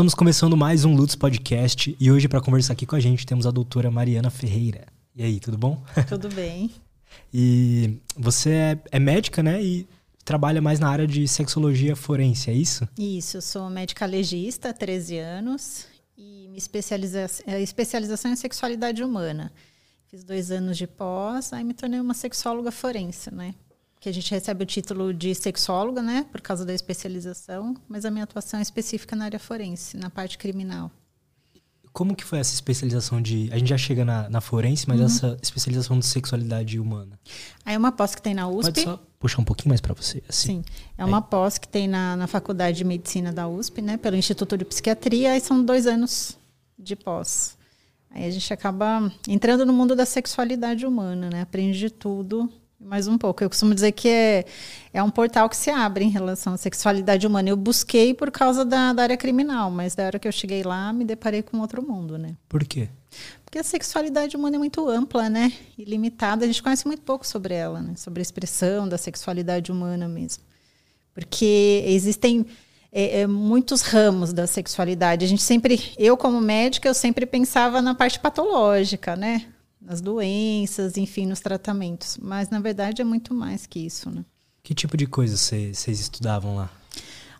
Estamos começando mais um Lutz Podcast e hoje para conversar aqui com a gente temos a doutora Mariana Ferreira. E aí, tudo bom? Tudo bem. e você é, é, médica, né? E trabalha mais na área de sexologia forense, é isso? Isso, eu sou médica legista há 13 anos e minha especializa é, especialização em sexualidade humana. Fiz dois anos de pós, aí me tornei uma sexóloga forense, né? Que a gente recebe o título de sexóloga, né, por causa da especialização, mas a minha atuação é específica na área forense, na parte criminal. Como que foi essa especialização de... A gente já chega na, na forense, mas uhum. essa especialização de sexualidade humana? Aí é uma pós que tem na USP. Pode só puxar um pouquinho mais para você. Assim. Sim, é uma pós que tem na, na Faculdade de Medicina da USP, né, pelo Instituto de Psiquiatria, e são dois anos de pós. Aí a gente acaba entrando no mundo da sexualidade humana, né, aprende de tudo mais um pouco. Eu costumo dizer que é, é um portal que se abre em relação à sexualidade humana. Eu busquei por causa da, da área criminal, mas da hora que eu cheguei lá, me deparei com outro mundo, né? Por quê? Porque a sexualidade humana é muito ampla, né? E limitada. A gente conhece muito pouco sobre ela, né? Sobre a expressão da sexualidade humana mesmo. Porque existem é, é, muitos ramos da sexualidade. A gente sempre, eu como médica, eu sempre pensava na parte patológica, né? Nas doenças, enfim, nos tratamentos. Mas, na verdade, é muito mais que isso, né? Que tipo de coisa vocês estudavam lá?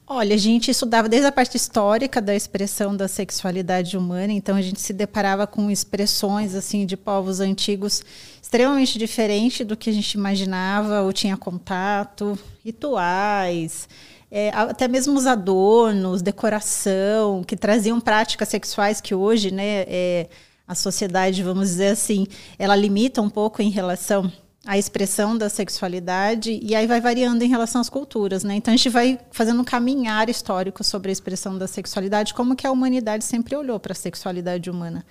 Olha, a gente estudava desde a parte histórica da expressão da sexualidade humana, então a gente se deparava com expressões assim de povos antigos extremamente diferentes do que a gente imaginava ou tinha contato, rituais, é, até mesmo os adornos, decoração, que traziam práticas sexuais que hoje, né, é, a sociedade, vamos dizer assim, ela limita um pouco em relação à expressão da sexualidade e aí vai variando em relação às culturas, né? Então a gente vai fazendo um caminhar histórico sobre a expressão da sexualidade, como que a humanidade sempre olhou para a sexualidade humana.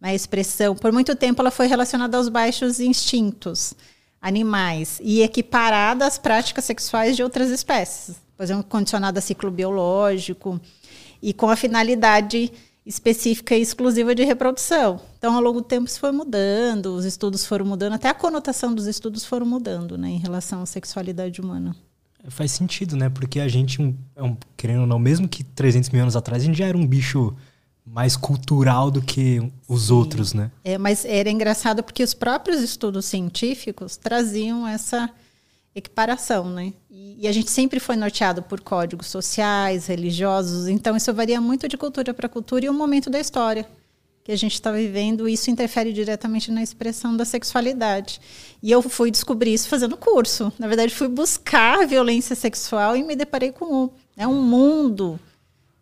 A expressão, por muito tempo ela foi relacionada aos baixos instintos animais e equiparada às práticas sexuais de outras espécies, por exemplo, condicionada a ciclo biológico e com a finalidade específica e exclusiva de reprodução. Então, ao longo do tempo, isso foi mudando, os estudos foram mudando, até a conotação dos estudos foram mudando, né, em relação à sexualidade humana. Faz sentido, né? Porque a gente, um, é um, querendo ou não, mesmo que 300 mil anos atrás, a gente já era um bicho mais cultural do que os Sim. outros, né? É, mas era engraçado porque os próprios estudos científicos traziam essa equiparação, né? E, e, a gente sempre foi norteado por códigos sociais, religiosos, então isso varia muito de cultura para cultura e o momento da história que a gente está vivendo, isso interfere diretamente na expressão da sexualidade. E eu fui descobrir isso fazendo curso. Na verdade, fui buscar violência sexual e me deparei com um, é um mundo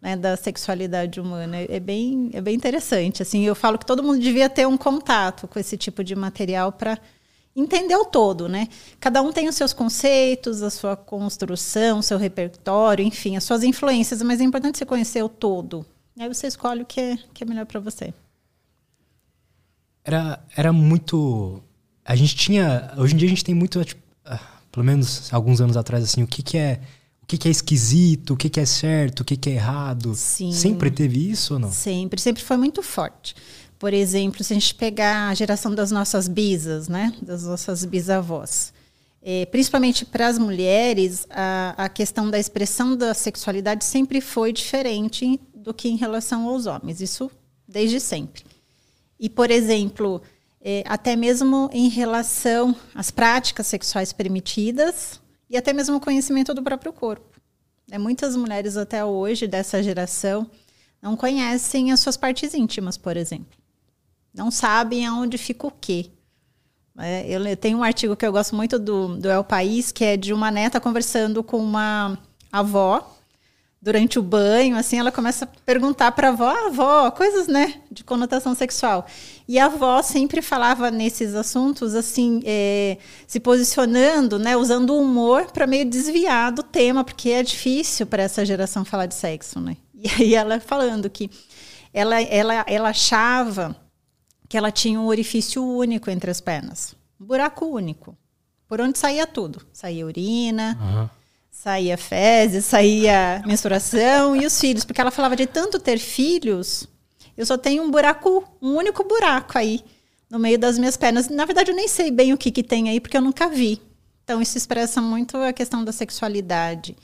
né, da sexualidade humana. É bem, é bem interessante. Assim, eu falo que todo mundo devia ter um contato com esse tipo de material para entender o todo, né? Cada um tem os seus conceitos, a sua construção, o seu repertório, enfim, as suas influências, mas é importante você conhecer o todo. Aí você escolhe o que é, que é melhor para você. Era, era muito. A gente tinha. Hoje em dia a gente tem muito. Tipo, ah, pelo menos alguns anos atrás, assim, o que, que é. O que, que é esquisito, o que, que é certo, o que, que é errado. Sim. Sempre teve isso ou não? Sempre, sempre foi muito forte. Por exemplo, se a gente pegar a geração das nossas bisas, né, das nossas bisavós, é, principalmente para as mulheres, a, a questão da expressão da sexualidade sempre foi diferente do que em relação aos homens. Isso desde sempre. E, por exemplo, é, até mesmo em relação às práticas sexuais permitidas e até mesmo o conhecimento do próprio corpo. É, muitas mulheres até hoje dessa geração não conhecem as suas partes íntimas, por exemplo não sabem aonde fica o quê. É, eu tenho um artigo que eu gosto muito do, do El País, que é de uma neta conversando com uma avó durante o banho, assim, ela começa a perguntar para a avó, ah, avó, coisas, né, de conotação sexual. E a avó sempre falava nesses assuntos, assim, é, se posicionando, né, usando o humor para meio desviar do tema, porque é difícil para essa geração falar de sexo, né. E aí ela falando que ela, ela, ela achava que ela tinha um orifício único entre as pernas. Um buraco único. Por onde saía tudo. Saía urina, uhum. saía fezes, saía menstruação e os filhos. Porque ela falava de tanto ter filhos, eu só tenho um buraco, um único buraco aí no meio das minhas pernas. Na verdade, eu nem sei bem o que, que tem aí, porque eu nunca vi. Então, isso expressa muito a questão da sexualidade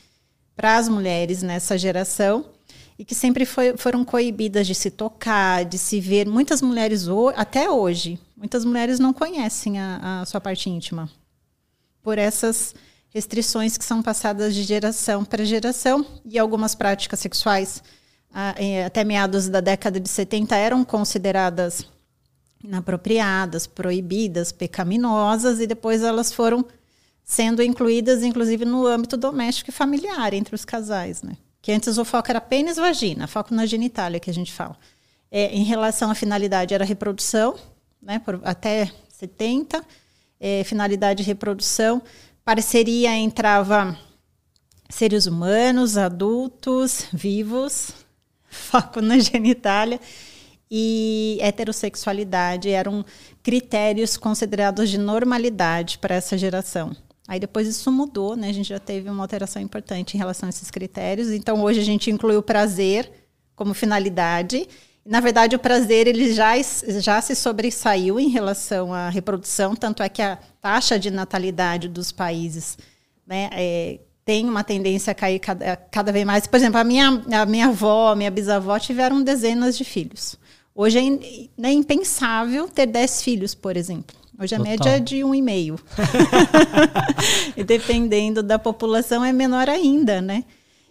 para as mulheres nessa geração e que sempre foi, foram coibidas de se tocar, de se ver. Muitas mulheres, até hoje, muitas mulheres não conhecem a, a sua parte íntima por essas restrições que são passadas de geração para geração e algumas práticas sexuais até meados da década de 70 eram consideradas inapropriadas, proibidas, pecaminosas e depois elas foram sendo incluídas inclusive no âmbito doméstico e familiar entre os casais, né? Que antes o foco era pênis vagina, foco na genitália que a gente fala. É, em relação à finalidade era reprodução, né? Por, até 70, é, finalidade de reprodução, parceria entrava seres humanos, adultos, vivos, foco na genitália e heterossexualidade eram critérios considerados de normalidade para essa geração. Aí depois isso mudou, né? A gente já teve uma alteração importante em relação a esses critérios. Então hoje a gente inclui o prazer como finalidade. Na verdade, o prazer ele já, já se sobressaiu em relação à reprodução, tanto é que a taxa de natalidade dos países né, é, tem uma tendência a cair cada, cada vez mais. Por exemplo, a minha, a minha avó, a minha bisavó tiveram dezenas de filhos. Hoje é, é impensável ter 10 filhos, por exemplo. Hoje a Total. média é de um e meio. e dependendo da população é menor ainda, né?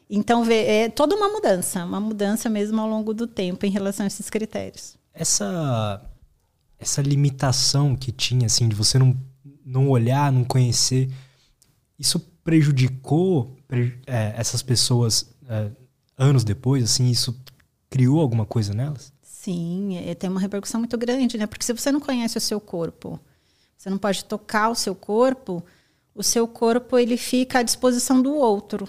Então é toda uma mudança, uma mudança mesmo ao longo do tempo em relação a esses critérios. Essa essa limitação que tinha assim de você não não olhar, não conhecer, isso prejudicou é, essas pessoas é, anos depois, assim, isso criou alguma coisa nelas? Sim, é, tem uma repercussão muito grande, né? Porque se você não conhece o seu corpo, você não pode tocar o seu corpo, o seu corpo ele fica à disposição do outro.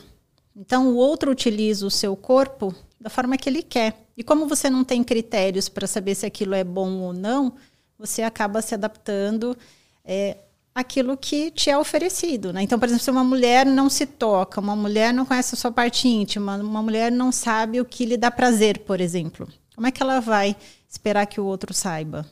Então o outro utiliza o seu corpo da forma que ele quer. E como você não tem critérios para saber se aquilo é bom ou não, você acaba se adaptando é, àquilo que te é oferecido. Né? Então, por exemplo, se uma mulher não se toca, uma mulher não conhece a sua parte íntima, uma mulher não sabe o que lhe dá prazer, por exemplo, como é que ela vai esperar que o outro saiba?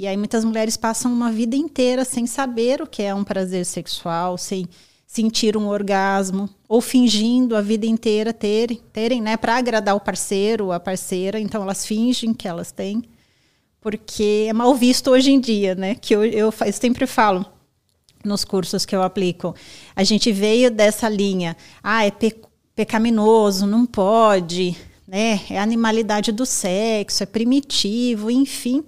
E aí muitas mulheres passam uma vida inteira sem saber o que é um prazer sexual, sem sentir um orgasmo, ou fingindo a vida inteira terem, terem né, para agradar o parceiro, a parceira, então elas fingem que elas têm, porque é mal visto hoje em dia, né? Que eu, eu, eu sempre falo nos cursos que eu aplico. A gente veio dessa linha, ah, é pe pecaminoso, não pode, né? É animalidade do sexo, é primitivo, enfim,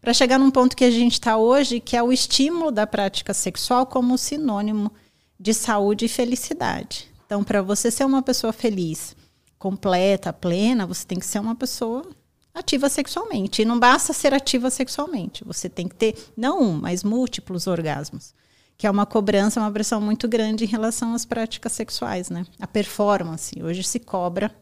para chegar num ponto que a gente está hoje, que é o estímulo da prática sexual como sinônimo de saúde e felicidade. Então, para você ser uma pessoa feliz, completa, plena, você tem que ser uma pessoa ativa sexualmente. E não basta ser ativa sexualmente, você tem que ter não um, mas múltiplos orgasmos, que é uma cobrança, uma pressão muito grande em relação às práticas sexuais, né? A performance hoje se cobra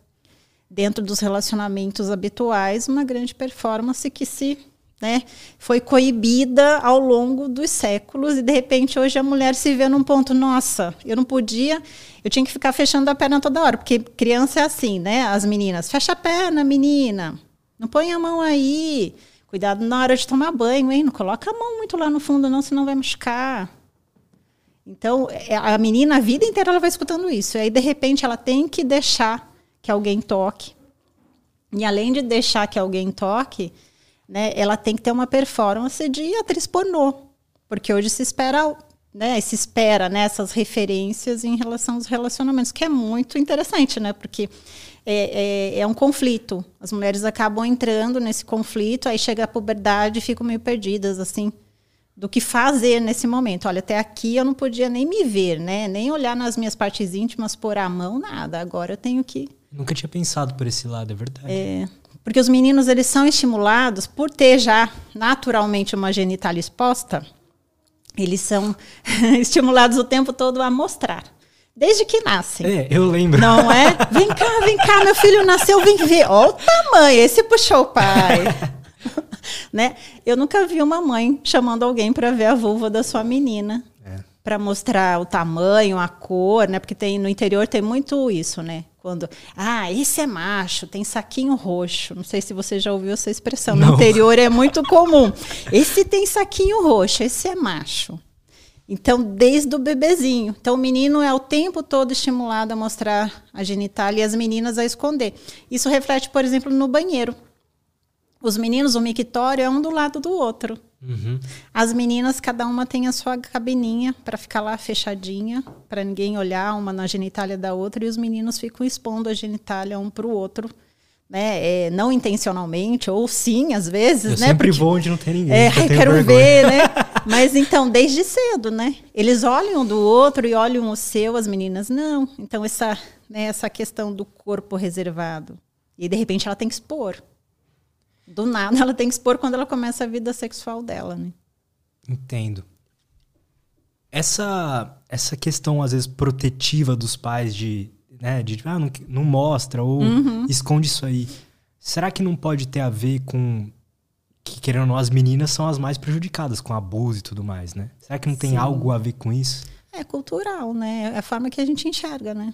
dentro dos relacionamentos habituais, uma grande performance que se né, foi coibida ao longo dos séculos e de repente hoje a mulher se vê num ponto, nossa, eu não podia, eu tinha que ficar fechando a perna toda hora, porque criança é assim, né? As meninas, fecha a perna, menina, não põe a mão aí, cuidado na hora de tomar banho, hein? Não coloca a mão muito lá no fundo, não, senão vai machucar. Então, é, a menina a vida inteira ela vai escutando isso. E aí, de repente, ela tem que deixar que alguém toque. E além de deixar que alguém toque, né, ela tem que ter uma performance de atriz pornô. Porque hoje se espera, né, se espera nessas né, referências em relação aos relacionamentos, que é muito interessante, né? Porque é, é, é, um conflito. As mulheres acabam entrando nesse conflito, aí chega a puberdade e ficam meio perdidas, assim, do que fazer nesse momento. Olha, até aqui eu não podia nem me ver, né? Nem olhar nas minhas partes íntimas, pôr a mão, nada. Agora eu tenho que Nunca tinha pensado por esse lado, é verdade. É, porque os meninos eles são estimulados por ter já naturalmente uma genitália exposta, eles são estimulados o tempo todo a mostrar. Desde que nascem. É, eu lembro. Não é? Vem cá, vem cá, meu filho nasceu, vem ver. Olha o tamanho, esse puxou o pai. né? Eu nunca vi uma mãe chamando alguém para ver a vulva da sua menina. É. Para mostrar o tamanho, a cor, né? Porque tem, no interior tem muito isso, né? Quando, ah, esse é macho, tem saquinho roxo. Não sei se você já ouviu essa expressão. Não. No interior é muito comum. Esse tem saquinho roxo, esse é macho. Então, desde o bebezinho. Então, o menino é o tempo todo estimulado a mostrar a genitália e as meninas a esconder. Isso reflete, por exemplo, no banheiro. Os meninos, o mictório é um do lado do outro. Uhum. As meninas, cada uma tem a sua cabininha para ficar lá fechadinha, para ninguém olhar uma na genitália da outra, e os meninos ficam expondo a genitália um para o outro né? É, não intencionalmente, ou sim, às vezes, eu né? Sempre Porque, vou onde não tem ninguém. É, ai, quero vergonha. ver, né? Mas então, desde cedo, né? Eles olham do outro e olham o seu, as meninas não. Então, essa, né, essa questão do corpo reservado. E de repente ela tem que expor. Do nada ela tem que expor quando ela começa a vida sexual dela, né? Entendo. Essa, essa questão, às vezes, protetiva dos pais de né? De ah, não, não mostra ou uhum. esconde isso aí. Será que não pode ter a ver com que, querendo ou não, as meninas são as mais prejudicadas com abuso e tudo mais, né? Será que não tem Sim. algo a ver com isso? É cultural, né? É a forma que a gente enxerga, né?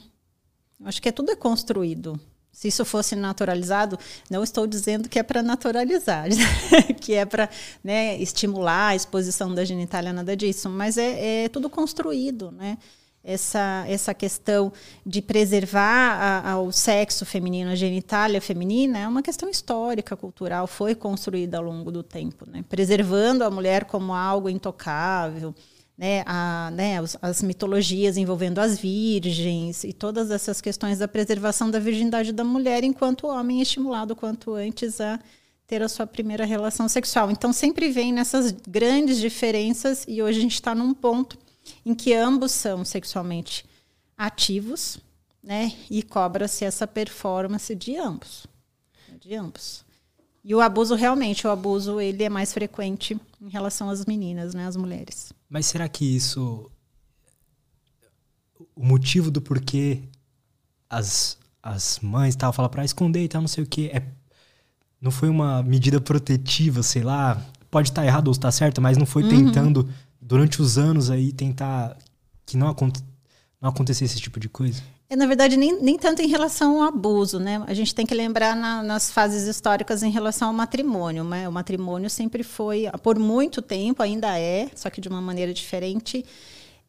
Acho que é tudo é construído. Se isso fosse naturalizado, não estou dizendo que é para naturalizar, que é para né, estimular a exposição da genitália, nada disso, mas é, é tudo construído, né? essa, essa questão de preservar a, o sexo feminino, a genitália feminina, é uma questão histórica, cultural, foi construída ao longo do tempo, né? preservando a mulher como algo intocável, né? A, né? As, as mitologias envolvendo as virgens e todas essas questões da preservação da virgindade da mulher, enquanto o homem é estimulado quanto antes a ter a sua primeira relação sexual. Então sempre vem nessas grandes diferenças e hoje a gente está num ponto em que ambos são sexualmente ativos, né? E cobra-se essa performance de ambos, de ambos. E o abuso realmente, o abuso ele é mais frequente em relação às meninas, né, às mulheres. Mas será que isso o motivo do porquê as, as mães estavam falando para esconder e tal, não sei o que, é não foi uma medida protetiva, sei lá, pode estar errado ou estar certo, mas não foi uhum. tentando durante os anos aí tentar que não, aconte, não acontecesse esse tipo de coisa? É, na verdade, nem, nem tanto em relação ao abuso, né? A gente tem que lembrar na, nas fases históricas em relação ao matrimônio, né? O matrimônio sempre foi, por muito tempo, ainda é, só que de uma maneira diferente,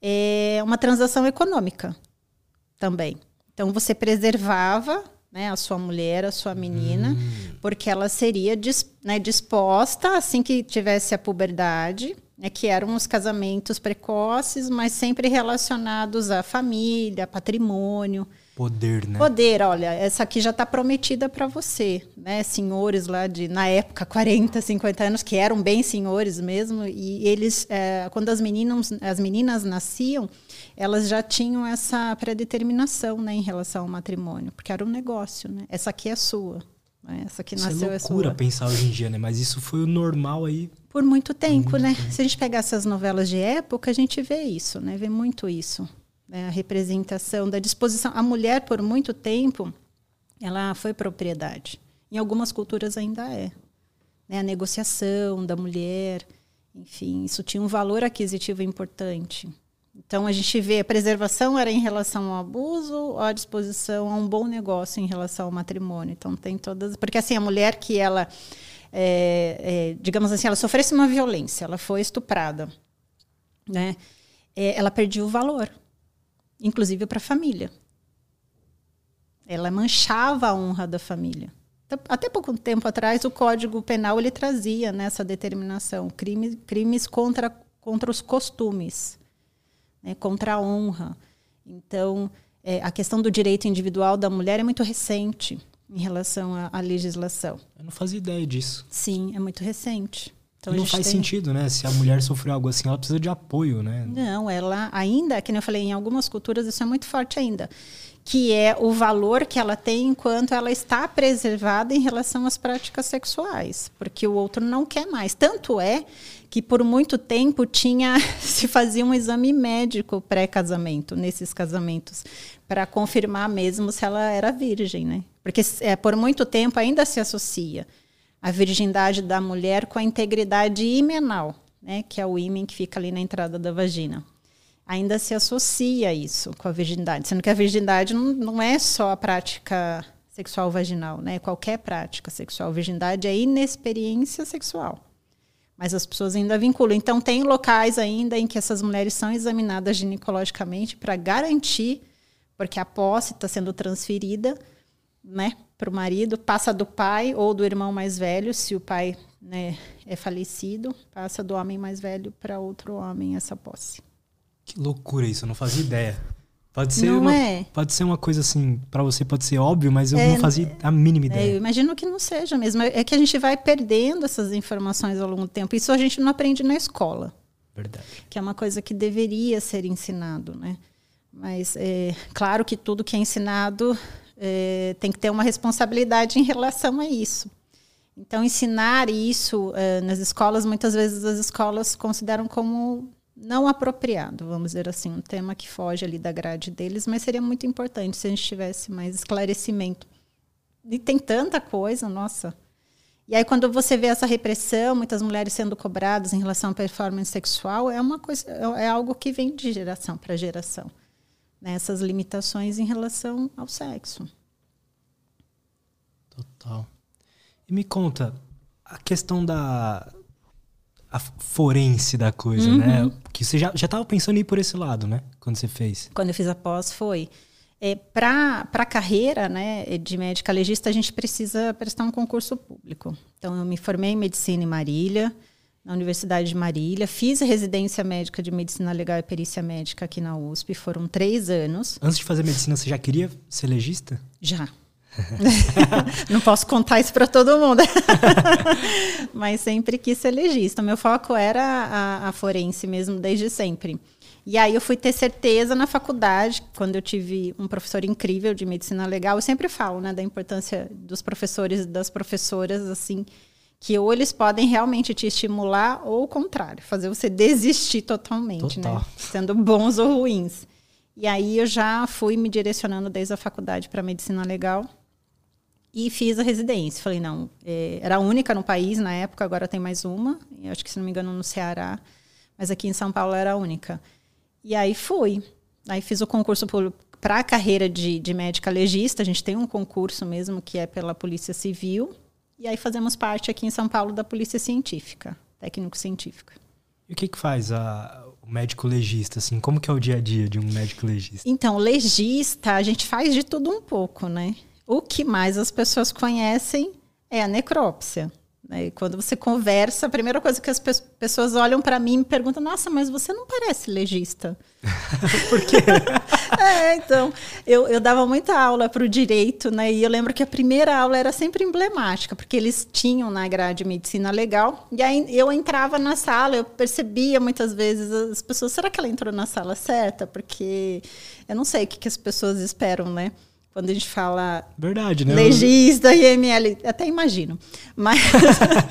é uma transação econômica também. Então, você preservava né, a sua mulher, a sua menina, hum. porque ela seria né, disposta, assim que tivesse a puberdade, né, que eram os casamentos precoces, mas sempre relacionados à família, patrimônio. Poder, né? Poder, olha, essa aqui já está prometida para você, né? Senhores lá de, na época, 40, 50 anos, que eram bem senhores mesmo, e eles, é, quando as meninas, as meninas nasciam, elas já tinham essa predeterminação, né, em relação ao matrimônio, porque era um negócio, né? Essa aqui é sua. Né? Essa que nasceu é loucura é pensar hoje em dia, né? Mas isso foi o normal aí. Por muito tempo, muito né? Tempo. Se a gente pegar essas novelas de época, a gente vê isso, né? Vê muito isso. Né? A representação da disposição. A mulher, por muito tempo, ela foi propriedade. Em algumas culturas ainda é. Né? A negociação da mulher, enfim, isso tinha um valor aquisitivo importante. Então a gente vê a preservação era em relação ao abuso ou a disposição a um bom negócio em relação ao matrimônio. Então tem todas, porque assim a mulher que ela, é, é, digamos assim, ela sofresse uma violência, ela foi estuprada, né? É, ela perdia o valor, inclusive para a família. Ela manchava a honra da família. Até pouco tempo atrás, o Código Penal ele trazia nessa determinação crimes, crimes contra, contra os costumes né, contra a honra. Então, é, a questão do direito individual da mulher é muito recente em relação à, à legislação. Eu não fazia ideia disso. Sim, é muito recente. Então, não faz tem... sentido, né? Se a mulher sofreu algo assim, ela precisa de apoio, né? Não, ela ainda, que eu falei, em algumas culturas isso é muito forte ainda, que é o valor que ela tem enquanto ela está preservada em relação às práticas sexuais, porque o outro não quer mais. Tanto é que por muito tempo tinha se fazia um exame médico pré-casamento nesses casamentos para confirmar mesmo se ela era virgem, né? Porque é, por muito tempo ainda se associa a virgindade da mulher com a integridade imenal, né? Que é o ímen que fica ali na entrada da vagina. Ainda se associa isso com a virgindade, sendo que a virgindade não, não é só a prática sexual vaginal, né? Qualquer prática sexual, virgindade é inexperiência sexual. Mas as pessoas ainda vinculam. Então, tem locais ainda em que essas mulheres são examinadas ginecologicamente para garantir, porque a posse está sendo transferida né, para o marido, passa do pai ou do irmão mais velho, se o pai né, é falecido, passa do homem mais velho para outro homem essa posse. Que loucura isso, eu não fazia ideia. Pode ser, não uma, é. pode ser uma coisa assim, para você pode ser óbvio, mas eu é, não fazia a mínima ideia. É, eu imagino que não seja mesmo. É que a gente vai perdendo essas informações ao longo do tempo. Isso a gente não aprende na escola. Verdade. Que é uma coisa que deveria ser ensinado, né? Mas é claro que tudo que é ensinado é, tem que ter uma responsabilidade em relação a isso. Então, ensinar isso é, nas escolas, muitas vezes as escolas consideram como não apropriado, vamos dizer assim, um tema que foge ali da grade deles, mas seria muito importante se a gente tivesse mais esclarecimento. E tem tanta coisa, nossa. E aí quando você vê essa repressão, muitas mulheres sendo cobradas em relação à performance sexual, é uma coisa, é, é algo que vem de geração para geração. Né? Essas limitações em relação ao sexo. Total. E me conta, a questão da, a forense da coisa, uhum. né? Que você já estava pensando em ir por esse lado, né? Quando você fez. Quando eu fiz a pós, foi. É, Para a carreira né, de médica legista, a gente precisa prestar um concurso público. Então, eu me formei em medicina em Marília, na Universidade de Marília, fiz residência médica de medicina legal e perícia médica aqui na USP, foram três anos. Antes de fazer medicina, você já queria ser legista? Já. não posso contar isso para todo mundo. Mas sempre quis ser legista. Meu foco era a, a, forense mesmo, desde sempre. E aí eu fui ter certeza na faculdade, quando eu tive um professor incrível de medicina legal. Eu sempre falo né, da importância dos professores e das professoras, assim, que ou eles podem realmente te estimular, ou o contrário, fazer você desistir totalmente, né? Total. né? Sendo bons ou ruins. E aí eu já fui me direcionando desde a faculdade para medicina legal e fiz a residência. Falei, não, é, era a única no país na época, agora tem mais uma, acho que se não me engano no Ceará, mas aqui em São Paulo era a única. E aí fui. Aí fiz o concurso para a carreira de, de médica legista, a gente tem um concurso mesmo que é pela Polícia Civil, e aí fazemos parte aqui em São Paulo da Polícia Científica, técnico-científica. E o que, que faz a, o médico legista, assim? Como que é o dia a dia de um médico legista? Então, legista, a gente faz de tudo um pouco, né? O que mais as pessoas conhecem é a necrópsia. Né? E quando você conversa, a primeira coisa que as pe pessoas olham para mim e me perguntam: Nossa, mas você não parece legista. Por quê? é, então, eu, eu dava muita aula para o direito, né? E eu lembro que a primeira aula era sempre emblemática, porque eles tinham na grade medicina legal. E aí eu entrava na sala, eu percebia muitas vezes as pessoas: será que ela entrou na sala certa? Porque eu não sei o que, que as pessoas esperam, né? Quando a gente fala Verdade, né? legista, IML, até imagino. Mas,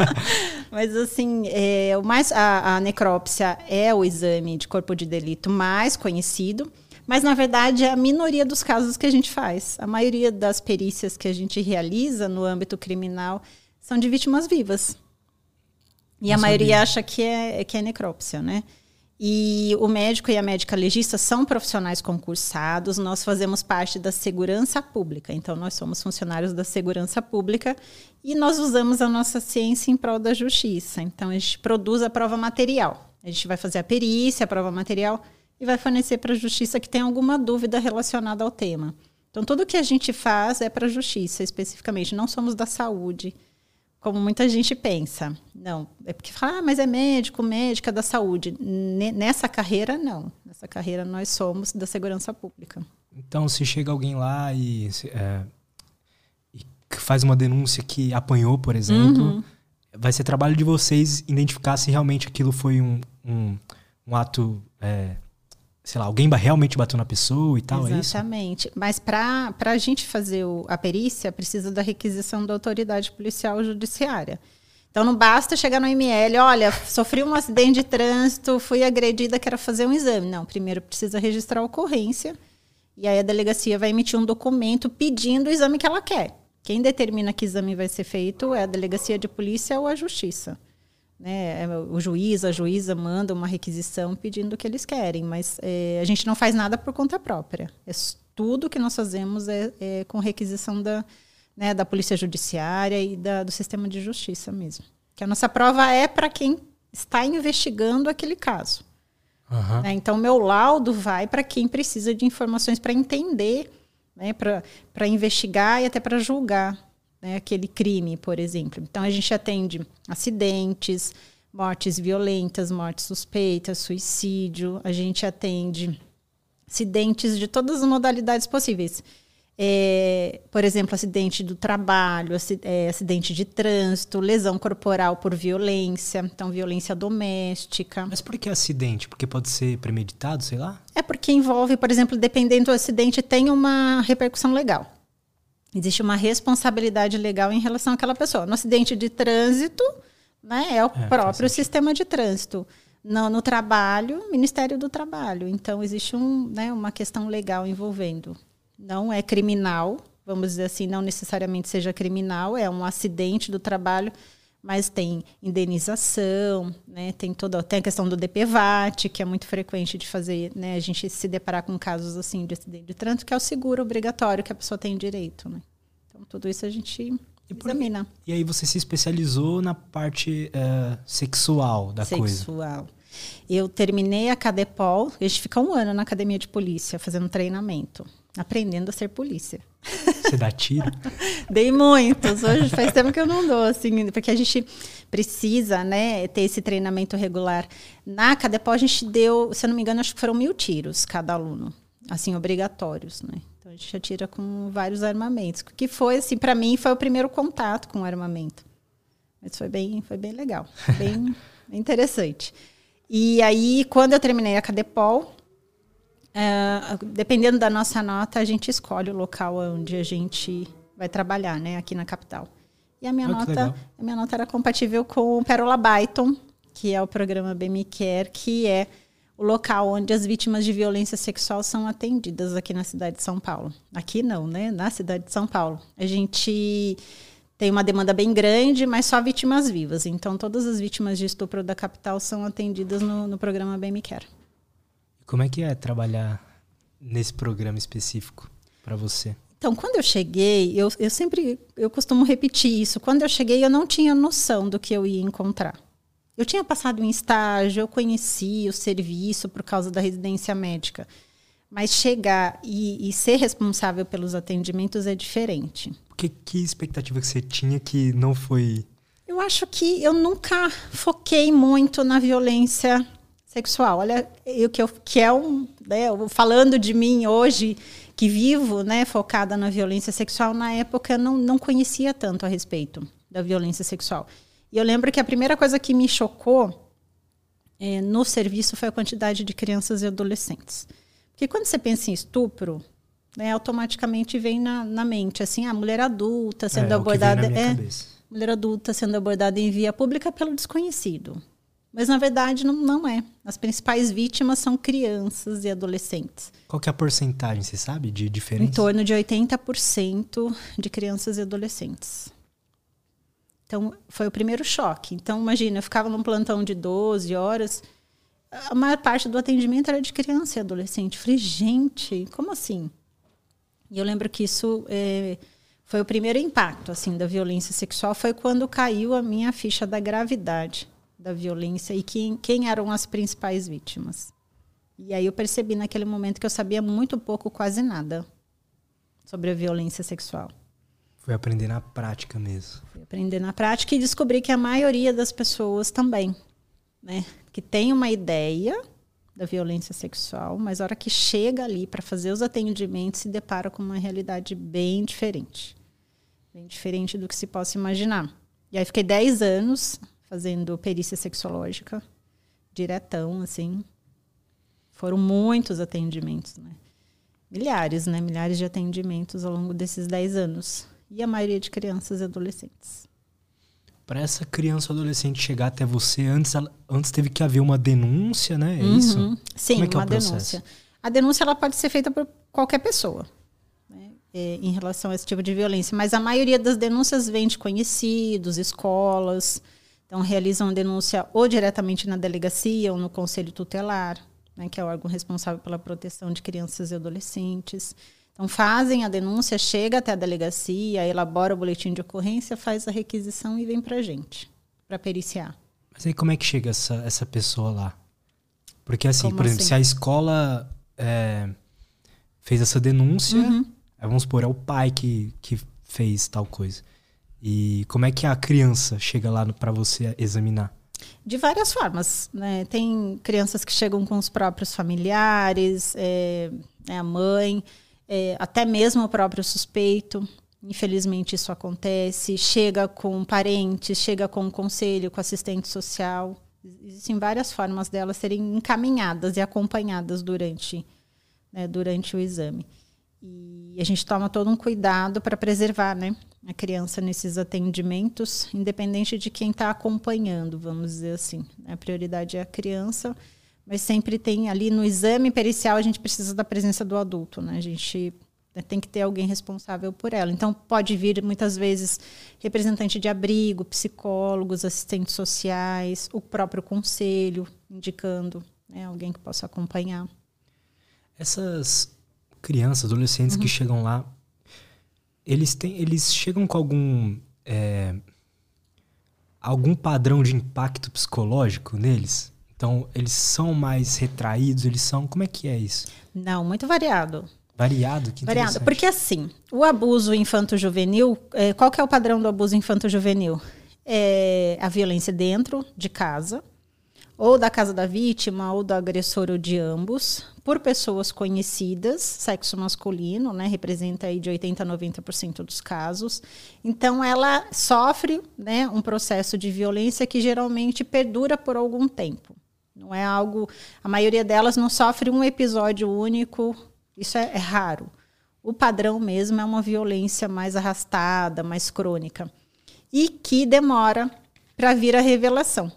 mas assim, é, o mais, a, a necrópsia é o exame de corpo de delito mais conhecido, mas na verdade é a minoria dos casos que a gente faz. A maioria das perícias que a gente realiza no âmbito criminal são de vítimas vivas. E Não a maioria sabia. acha que é, que é necrópsia, né? E o médico e a médica legista são profissionais concursados, nós fazemos parte da segurança pública, então nós somos funcionários da segurança pública e nós usamos a nossa ciência em prol da justiça. Então a gente produz a prova material. A gente vai fazer a perícia, a prova material e vai fornecer para a justiça que tem alguma dúvida relacionada ao tema. Então tudo que a gente faz é para a justiça especificamente, não somos da saúde como muita gente pensa. Não, é porque fala, ah, mas é médico, médica da saúde. Nessa carreira, não. Nessa carreira, nós somos da segurança pública. Então, se chega alguém lá e, é, e faz uma denúncia que apanhou, por exemplo, uhum. vai ser trabalho de vocês identificar se realmente aquilo foi um, um, um ato é, sei lá, alguém realmente bateu na pessoa e tal, Exatamente. É? Mas para a gente fazer o, a perícia, precisa da requisição da autoridade policial judiciária. Então não basta chegar no ML, olha, sofri um acidente de trânsito, fui agredida, quero fazer um exame. Não, primeiro precisa registrar a ocorrência e aí a delegacia vai emitir um documento pedindo o exame que ela quer. Quem determina que exame vai ser feito é a delegacia de polícia ou a justiça. Né? É, o juiz, a juíza manda uma requisição pedindo o que eles querem, mas é, a gente não faz nada por conta própria. É, tudo que nós fazemos é, é com requisição da, né, da polícia judiciária e da, do sistema de justiça mesmo. Que a nossa prova é para quem está investigando aquele caso. Aham. né? Então, meu laudo vai para quem precisa de informações para entender, né? para investigar e até para julgar né? aquele crime, por exemplo. Então, a gente atende acidentes, mortes violentas, mortes suspeitas, suicídio, a gente atende acidentes de todas as modalidades possíveis. É, por exemplo, acidente do trabalho, é, acidente de trânsito, lesão corporal por violência, então violência doméstica. Mas por que acidente? Porque pode ser premeditado, sei lá? É porque envolve, por exemplo, dependendo do acidente, tem uma repercussão legal. Existe uma responsabilidade legal em relação àquela pessoa. No acidente de trânsito, né, é o faz próprio sistema de trânsito. No, no trabalho, Ministério do Trabalho. Então, existe um, né, uma questão legal envolvendo. Não é criminal, vamos dizer assim, não necessariamente seja criminal, é um acidente do trabalho, mas tem indenização, né? Tem toda tem a questão do DPVAT, que é muito frequente de fazer, né? A gente se deparar com casos assim de acidente de trânsito, que é o seguro obrigatório que a pessoa tem direito, né? Então tudo isso a gente E examina. E aí você se especializou na parte eh, sexual da coisa. Sexual. Eu terminei a Cadepol, a gente fica um ano na academia de polícia fazendo treinamento, aprendendo a ser polícia. Você dá tiro? Dei muitos. Hoje faz tempo que eu não dou, assim, porque a gente precisa, né, ter esse treinamento regular. Na Cadepol a gente deu, se eu não me engano, acho que foram mil tiros cada aluno, assim, obrigatórios, né? Então a gente atira com vários armamentos. Que foi, assim, para mim foi o primeiro contato com o armamento. Mas foi bem, foi bem legal, bem interessante. E aí, quando eu terminei a Cadepol, ah, dependendo da nossa nota, a gente escolhe o local onde a gente vai trabalhar, né, aqui na capital. E a minha legal. nota, a minha nota era compatível com o Pérola Byton, que é o programa BM Care, que é o local onde as vítimas de violência sexual são atendidas aqui na cidade de São Paulo. Aqui não, né? Na cidade de São Paulo. A gente tem uma demanda bem grande, mas só vítimas vivas. Então, todas as vítimas de estupro da capital são atendidas no, no programa BM Care. Como é que é trabalhar nesse programa específico para você? Então, quando eu cheguei, eu, eu sempre eu costumo repetir isso. Quando eu cheguei, eu não tinha noção do que eu ia encontrar. Eu tinha passado em estágio, eu conhecia o serviço por causa da residência médica. Mas chegar e, e ser responsável pelos atendimentos é diferente. Que, que expectativa que você tinha que não foi. Eu acho que eu nunca foquei muito na violência sexual. Olha, eu que, eu, que é um, né, falando de mim hoje, que vivo, né, focada na violência sexual, na época eu não, não conhecia tanto a respeito da violência sexual. E eu lembro que a primeira coisa que me chocou eh, no serviço foi a quantidade de crianças e adolescentes. Porque quando você pensa em estupro, né, automaticamente vem na, na mente assim, a mulher adulta sendo é, o abordada. é, mulher adulta sendo abordada em via pública pelo desconhecido. Mas na verdade não, não é. As principais vítimas são crianças e adolescentes. Qual que é a porcentagem, você sabe, de Em diferença? torno de 80% de crianças e adolescentes. Então, foi o primeiro choque. Então, imagina, eu ficava num plantão de 12 horas, a maior parte do atendimento era de criança e adolescente. Falei, gente, como assim? E eu lembro que isso eh, foi o primeiro impacto assim da violência sexual, foi quando caiu a minha ficha da gravidade da violência e quem, quem eram as principais vítimas. E aí eu percebi naquele momento que eu sabia muito pouco, quase nada, sobre a violência sexual. Foi aprender na prática mesmo. Fui aprender na prática e descobri que a maioria das pessoas também, né, que tem uma ideia da violência sexual, mas a hora que chega ali para fazer os atendimentos se depara com uma realidade bem diferente. Bem diferente do que se possa imaginar. E aí fiquei 10 anos fazendo perícia sexológica, diretão, assim. Foram muitos atendimentos, né? Milhares, né? Milhares de atendimentos ao longo desses 10 anos. E a maioria de crianças e adolescentes. Para essa criança ou adolescente chegar até você, antes, antes teve que haver uma denúncia, né? É isso? Uhum. Sim, Como é é uma processo? denúncia. A denúncia ela pode ser feita por qualquer pessoa né, é, em relação a esse tipo de violência, mas a maioria das denúncias vem de conhecidos, escolas. Então, realizam a denúncia ou diretamente na delegacia ou no conselho tutelar, né, que é o órgão responsável pela proteção de crianças e adolescentes. Então, fazem a denúncia, chega até a delegacia, elabora o boletim de ocorrência, faz a requisição e vem para a gente, para periciar. Mas aí como é que chega essa, essa pessoa lá? Porque assim, Como por exemplo, assim? se a escola é, fez essa denúncia, Uhum. aí vamos supor, é o pai que, que fez tal coisa. E como é que a criança chega lá pra você examinar? De várias formas. Né? Tem crianças que chegam com os próprios familiares, é, né, a mãe, é, até mesmo o próprio suspeito. Infelizmente, isso acontece. Chega com parentes, chega com conselho, com assistente social. Existem várias formas delas serem encaminhadas e acompanhadas durante, né, durante o exame. E a gente toma todo um cuidado para preservar né, a criança nesses atendimentos, independente de quem está acompanhando, vamos dizer assim. A prioridade é a criança, mas sempre tem ali no exame pericial a gente precisa da presença do adulto, né? A gente né, tem que ter alguém responsável por ela. Então pode vir muitas vezes representante de abrigo, psicólogos, assistentes sociais, o próprio conselho indicando né, alguém que possa acompanhar. Essas crianças, adolescentes Uhum. que chegam lá, eles têm, eles chegam com algum é, algum padrão de impacto psicológico neles? Então, eles são mais retraídos, eles são, como é que é isso? Não, muito variado. Variado, que Variado, porque assim, o abuso infanto-juvenil, é, qual que é o padrão do abuso infanto-juvenil? É a violência dentro de casa, ou da casa da vítima, ou do agressor, ou de ambos, por pessoas conhecidas, sexo masculino, né, representa aí de 80 a 90% dos casos. Então, ela sofre né, um processo de violência que geralmente perdura por algum tempo. Não é algo. A maioria delas não sofre um episódio único, isso é, é raro. O padrão mesmo é uma violência mais arrastada, mais crônica. E que demora para vir a revelação.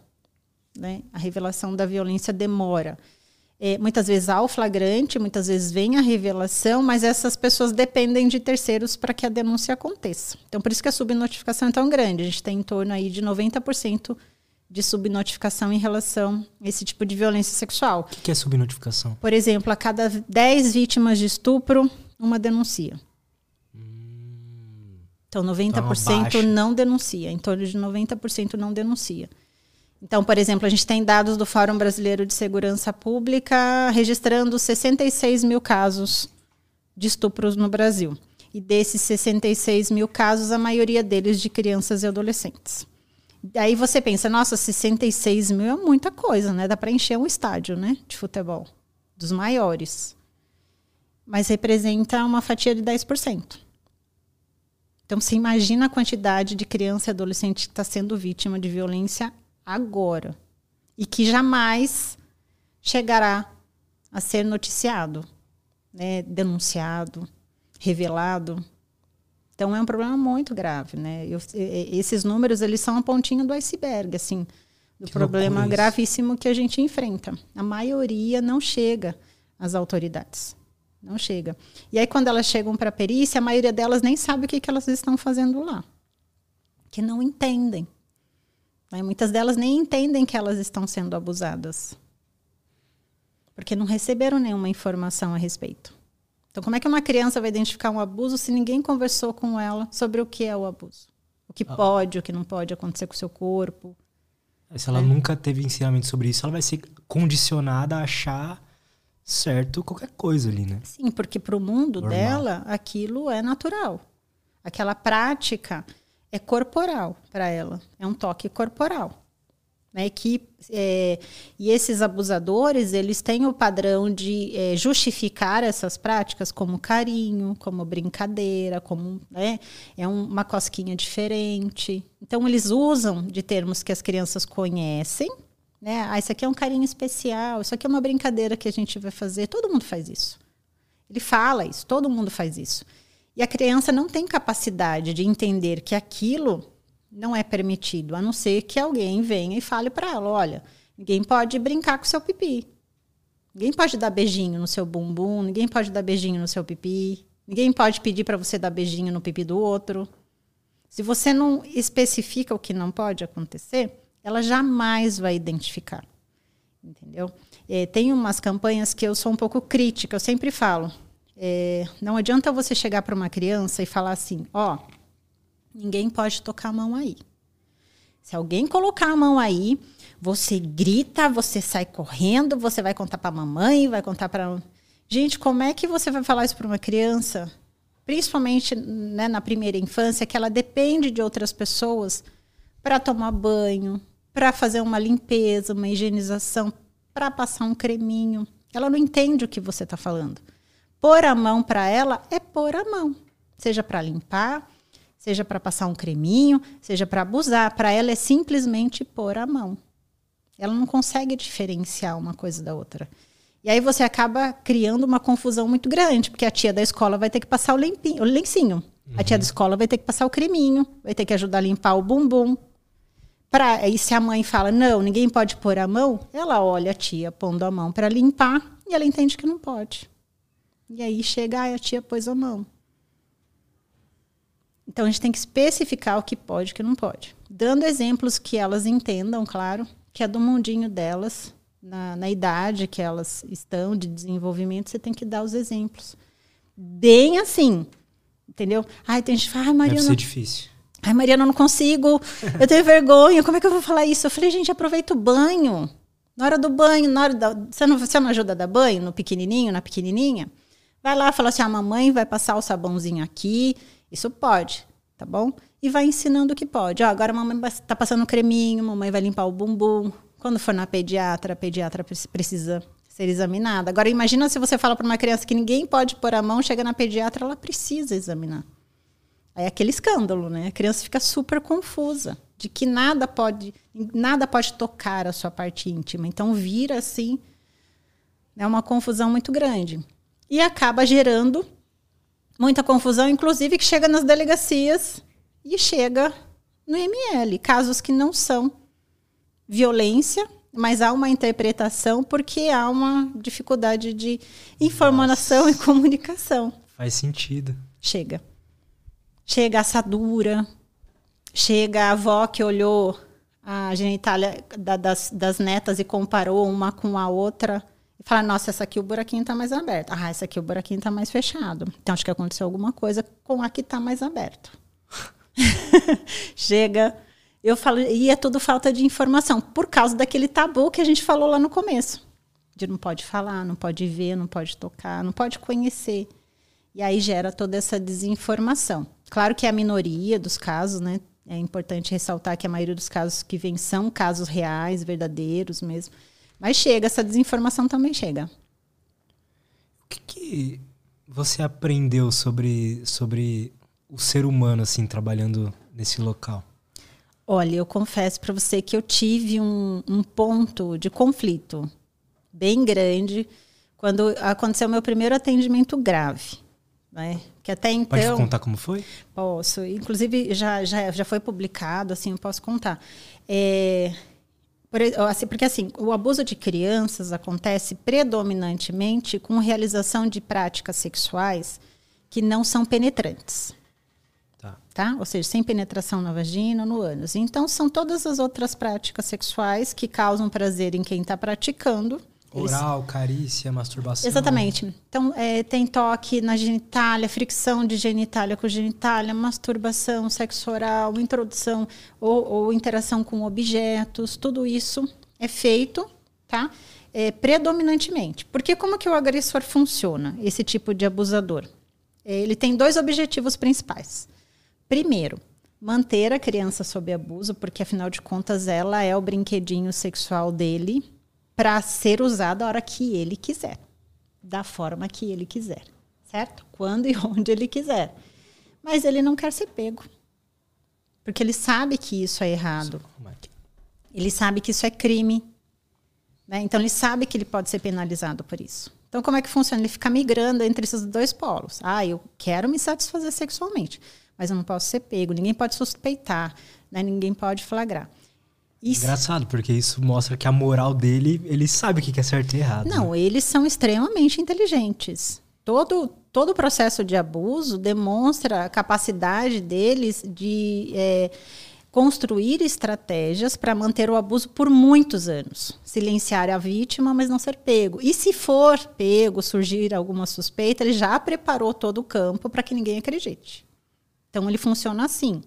Né? A revelação da violência demora. É, muitas vezes há o flagrante, muitas vezes vem a revelação, mas essas pessoas dependem de terceiros para que a denúncia aconteça. Então, por isso que a subnotificação é tão grande. A gente tem em torno aí de 90% de subnotificação em relação a esse tipo de violência sexual. O que que é subnotificação? Por exemplo, a cada 10 vítimas de estupro, uma denuncia. Então, 90% baixa. não denuncia, em torno de 90% não denuncia. Então, por exemplo, a gente tem dados do Fórum Brasileiro de Segurança Pública registrando 66 mil casos de estupros no Brasil. E desses 66 mil casos, a maioria deles de crianças e adolescentes. Aí você pensa, nossa, 66 mil é muita coisa, né? Dá para encher um estádio, né? De futebol. Dos maiores. Mas representa uma fatia de 10%. Então, você imagina a quantidade de criança e adolescente que está sendo vítima de violência agora. E que jamais chegará a ser noticiado, né? denunciado, revelado. Então é um problema muito grave, né? Eu, esses números eles são a pontinha do iceberg, assim, do Que problema gravíssimo que a gente enfrenta. A maioria não chega às autoridades, não chega. E aí quando elas chegam para a perícia, a maioria delas nem sabe o que, que elas estão fazendo lá, que não entendem. Né? Muitas delas nem entendem que elas estão sendo abusadas, porque não receberam nenhuma informação a respeito. Então, como é que uma criança vai identificar um abuso se ninguém conversou com ela sobre o que é o abuso? O que Ah. pode, o que não pode acontecer com o seu corpo. Se ela É. nunca teve ensinamento sobre isso, ela vai ser condicionada a achar certo qualquer coisa ali, né? Sim, porque para o mundo Normal. dela, aquilo é natural. Aquela prática é corporal para ela. É um toque corporal. Né? Que, é, e esses abusadores, eles têm o padrão de é, justificar essas práticas como carinho, como brincadeira, como né, é um- uma cosquinha diferente. Então, eles usam de termos que as crianças conhecem. Né? Ah, isso aqui é um carinho especial, isso aqui é uma brincadeira que a gente vai fazer. Todo mundo faz isso. Ele fala isso, todo mundo faz isso. E a criança não tem capacidade de entender que aquilo não é permitido, a não ser que alguém venha e fale para ela: olha, ninguém pode brincar com seu pipi. Ninguém pode dar beijinho no seu bumbum, ninguém pode dar beijinho no seu pipi, ninguém pode pedir para você dar beijinho no pipi do outro. Se você não especifica o que não pode acontecer, ela jamais vai identificar. Entendeu? É, tem umas campanhas que eu sou um pouco crítica, eu sempre falo. É, não adianta você chegar para uma criança e falar assim: ó, ninguém pode tocar a mão aí. Se alguém colocar a mão aí, Você grita, você sai correndo, você vai contar para a mamãe, vai contar para. Gente, como é que você vai falar isso para uma criança? Principalmente né, na primeira infância, que ela depende de outras pessoas para tomar banho, para fazer uma limpeza, uma higienização, para passar um creminho. Ela não entende o que você está falando. Pôr a mão para ela é pôr a mão, seja para limpar, seja para passar um creminho, seja para abusar. Para ela é simplesmente pôr a mão. Ela não consegue diferenciar uma coisa da outra. E aí você acaba criando uma confusão muito grande, porque a tia da escola vai ter que passar o, limpinho, o lencinho. Uhum. A tia da escola vai ter que passar o creminho, vai ter que ajudar a limpar o bumbum. Pra, e se a mãe fala, não, ninguém pode pôr a mão, ela olha a tia pondo a mão para limpar e ela entende que não pode. E aí chega, ah, a tia pôs a mão. Então a gente tem que especificar o que pode e o que não pode. Dando exemplos que elas entendam, claro, que é do mundinho delas, na, na idade que elas estão de desenvolvimento, você tem que dar os exemplos. Bem assim, entendeu? Ai, tem gente que fala, ah, Maria. Deve ser difícil. Ai, Mariana, eu não consigo, eu tenho vergonha, como é que eu vou falar isso? Eu falei, gente, aproveita o banho. Na hora do banho, na hora da. Você não, você não ajuda a dar banho no pequenininho, na pequenininha? Vai lá, fala assim: a mamãe vai passar o sabãozinho aqui. Isso pode, tá bom? E vai ensinando o que pode. Ó, agora a mamãe está passando um creminho, a mamãe vai limpar o bumbum. Quando for na pediatra, a pediatra precisa ser examinada. Agora, imagina se você fala para uma criança que ninguém pode pôr a mão, chega na pediatra, ela precisa examinar. Aí é aquele escândalo, né? A criança fica super confusa de que nada pode, nada pode tocar a sua parte íntima. Então vira assim, é uma confusão muito grande e acaba gerando muita confusão, inclusive que chega nas delegacias e chega no ML, casos que não são violência, mas há uma interpretação porque há uma dificuldade de informação Nossa. e comunicação. Faz sentido. Chega. Chega a assadura, chega a avó que olhou a genitália da, das, das netas e comparou uma com a outra Fala, nossa, essa aqui o buraquinho está mais aberto. Ah, essa aqui o buraquinho está mais fechado. Então acho que aconteceu alguma coisa com a que está mais aberto. Chega. Eu falo, e é tudo falta de informação, por causa daquele tabu que a gente falou lá no começo. De não pode falar, não pode ver, não pode tocar, não pode conhecer. E aí gera toda essa desinformação. Claro que é a minoria dos casos, né? É importante ressaltar que a maioria dos casos que vêm são casos reais, verdadeiros mesmo. Mas chega, essa desinformação também chega. O que, que você aprendeu sobre, sobre o ser humano, assim, trabalhando nesse local? Olha, eu confesso para você que eu tive um, um, ponto de conflito bem grande quando aconteceu meu primeiro atendimento grave. Né? Que até então. Pode contar como foi? Posso. Inclusive, já, já, já foi publicado, assim, eu posso contar. É, porque assim, o abuso de crianças acontece predominantemente com realização de práticas sexuais que não são penetrantes. Tá. tá? Ou seja, sem penetração na vagina, no ânus. Então, são todas as outras práticas sexuais que causam prazer em quem está praticando Oral, carícia, masturbação. Exatamente. Então, é, tem toque na genitália, fricção de genitália com genitália, masturbação, sexo oral, introdução ou, ou interação com objetos, tudo isso é feito, tá? É, predominantemente. Porque como que o agressor funciona, esse tipo de abusador? É, ele tem dois objetivos principais. Primeiro, manter a criança sob abuso, porque afinal de contas ela é o brinquedinho sexual dele, para ser usado a hora que ele quiser, da forma que ele quiser, certo? Quando e onde ele quiser. Mas ele não quer ser pego. Porque ele sabe que isso é errado. Ele sabe que isso é crime. Né? Então ele sabe que ele pode ser penalizado por isso. Então como é que funciona? Ele fica migrando entre esses dois polos. Ah, eu quero me satisfazer sexualmente, mas eu não posso ser pego, ninguém pode suspeitar, né? ninguém pode flagrar. Isso. Engraçado, porque isso mostra que a moral dele, ele sabe o que é certo e errado. Não, né? eles são extremamente inteligentes. Todo, todo o processo de abuso demonstra a capacidade deles de é, construir estratégias para manter o abuso por muitos anos. Silenciar a vítima, mas não ser pego. E se for pego, surgir alguma suspeita, ele já preparou todo o campo para que ninguém acredite. Então ele funciona assim.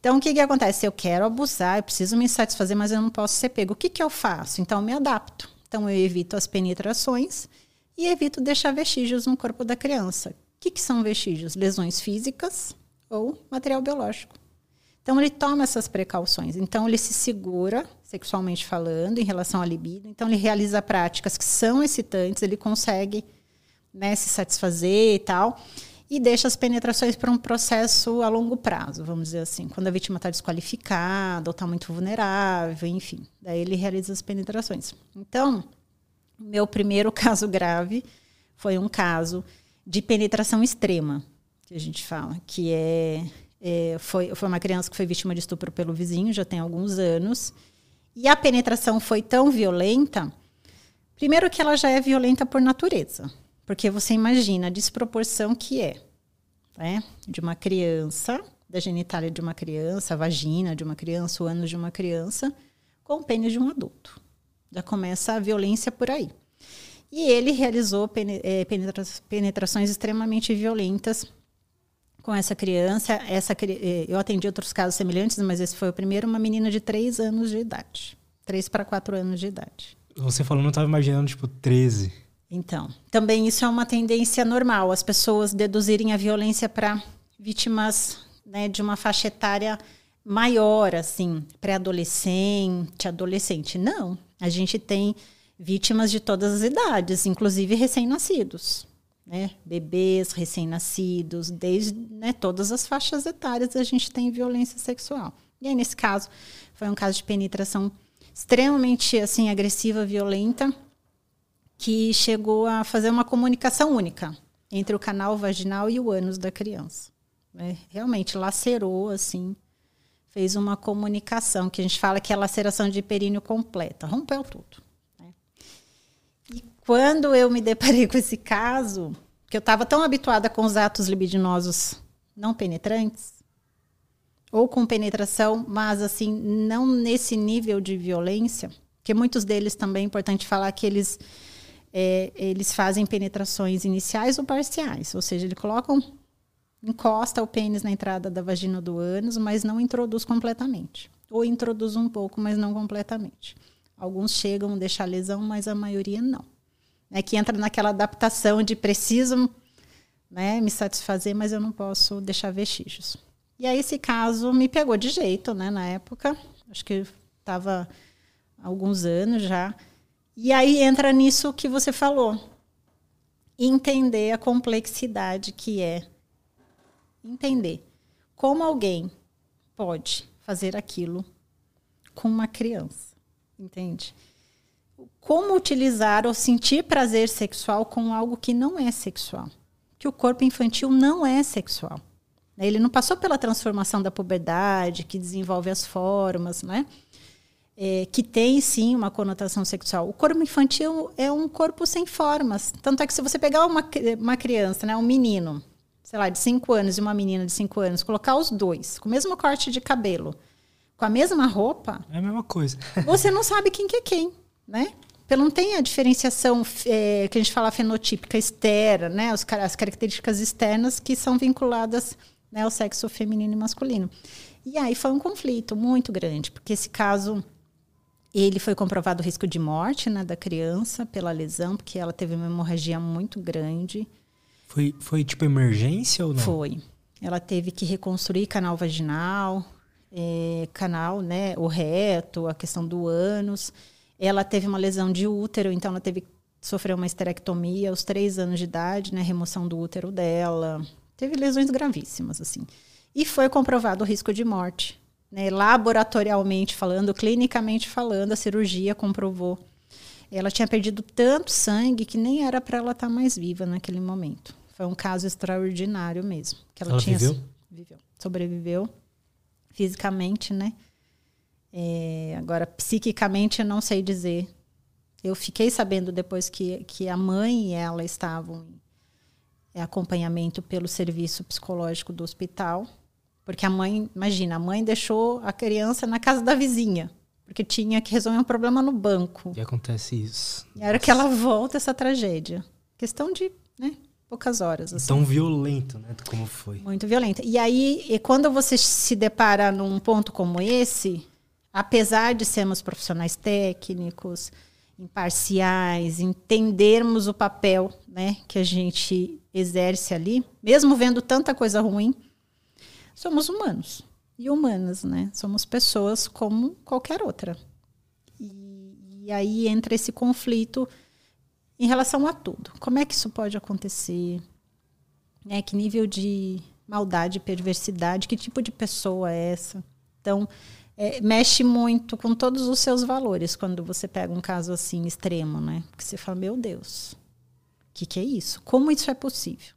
Então, o que, que acontece? Eu quero abusar, eu preciso me satisfazer, mas eu não posso ser pego. O que, que eu faço? Então, eu me adapto. Então, eu evito as penetrações e evito deixar vestígios no corpo da criança. O que, que são vestígios? Lesões físicas ou material biológico. Então, ele toma essas precauções. Então, ele se segura, sexualmente falando, em relação à libido. Então, ele realiza práticas que são excitantes, ele consegue né, se satisfazer e tal e deixa as penetrações para um processo a longo prazo, vamos dizer assim. Quando a vítima está desqualificada ou está muito vulnerável, enfim. Daí ele realiza as penetrações. Então, meu primeiro caso grave foi um caso de penetração extrema, que a gente fala, que é, é foi, foi uma criança que foi vítima de estupro pelo vizinho, já tem alguns anos. E a penetração foi tão violenta, primeiro que ela já é violenta por natureza. Porque você imagina a desproporção que é né, de uma criança, da genitália de uma criança, a vagina de uma criança, o ânus de uma criança, com o pênis de um adulto. Já começa a violência por aí. E ele realizou é, penetra penetrações extremamente violentas com essa criança. Essa, é, eu atendi outros casos semelhantes, mas esse foi o primeiro, uma menina de 3 anos de idade. 3 para 4 anos de idade. Você falou, não estava imaginando, tipo, 13. Então, também isso é uma tendência normal, as pessoas deduzirem a violência para vítimas né, de uma faixa etária maior, assim, pré-adolescente, adolescente. Não, a gente tem vítimas de todas as idades, inclusive recém-nascidos. Né? Bebês, recém-nascidos, desde né, todas as faixas etárias a gente tem violência sexual. E aí, nesse caso, foi um caso de penetração extremamente assim agressiva, violenta, que chegou a fazer uma comunicação única entre o canal vaginal e o ânus da criança. Né? Realmente lacerou, assim, fez uma comunicação, que a gente fala que é laceração de períneo completa, rompeu tudo. Né? E quando eu me deparei com esse caso, que eu estava tão habituada com os atos libidinosos não penetrantes, ou com penetração, mas assim, não nesse nível de violência, que muitos deles também é importante falar que eles é, eles fazem penetrações iniciais ou parciais, ou seja, eles colocam, encosta o pênis na entrada da vagina do ânus, mas não introduz completamente. Ou introduz um pouco, mas não completamente. Alguns chegam a deixar lesão, mas a maioria não. É que entra naquela adaptação de preciso né, me satisfazer, mas eu não posso deixar vestígios. E aí esse caso me pegou de jeito, né, na época. Acho que estava alguns anos já. E aí entra nisso que você falou. Entender a complexidade que é entender como alguém pode fazer aquilo com uma criança, entende? Como utilizar ou sentir prazer sexual com algo que não é sexual. Que o corpo infantil não é sexual. Ele não passou pela transformação da puberdade, que desenvolve as formas, né? É, que tem sim uma conotação sexual. O corpo infantil é um corpo sem formas. Tanto é que se você pegar uma, uma criança, né, um menino, sei lá, de 5 anos e uma menina de 5 anos, colocar os dois com o mesmo corte de cabelo, com a mesma roupa. É a mesma coisa. você não sabe quem que é quem, né? Pelo não tem a diferenciação é, que a gente fala fenotípica externa, né? As, as características externas que são vinculadas né, ao sexo feminino e masculino. E aí foi um conflito muito grande, porque esse caso ele foi comprovado o risco de morte né, da criança pela lesão, porque ela teve uma hemorragia muito grande. Foi, foi tipo emergência ou não? Foi. Ela teve que reconstruir canal vaginal, é, canal, né, o reto, a questão do ânus. Ela teve uma lesão de útero, então ela teve que sofrer uma esterectomia aos três anos de idade, né, remoção do útero dela. Teve lesões gravíssimas, assim. E foi comprovado o risco de morte né, laboratorialmente falando, clinicamente falando, a cirurgia comprovou. Ela tinha perdido tanto sangue que nem era para ela estar tá mais viva naquele momento. Foi um caso extraordinário mesmo. Que ela, ela tinha viveu? viveu? Sobreviveu fisicamente, né? É, agora, psiquicamente, eu não sei dizer. Eu fiquei sabendo depois que, que a mãe e ela estavam em acompanhamento pelo serviço psicológico do hospital. Porque a mãe, imagina, a mãe deixou a criança na casa da vizinha, porque tinha que resolver um problema no banco. E acontece isso. E era que ela volta essa tragédia. Questão de, né? poucas horas. Assim. Tão violento, né? Como foi. Muito violento. E aí, e quando você se depara num ponto como esse, apesar de sermos profissionais técnicos, imparciais, entendermos o papel né, que a gente exerce ali, mesmo vendo tanta coisa ruim, somos humanos e humanas, né? Somos pessoas como qualquer outra. E, e aí entra esse conflito em relação a tudo. Como é que isso pode acontecer? Né? Que nível de maldade, perversidade, que tipo de pessoa é essa? Então, é, mexe muito com todos os seus valores quando você pega um caso assim extremo, né? Porque você fala, meu Deus, o que, que é isso? Como isso é possível?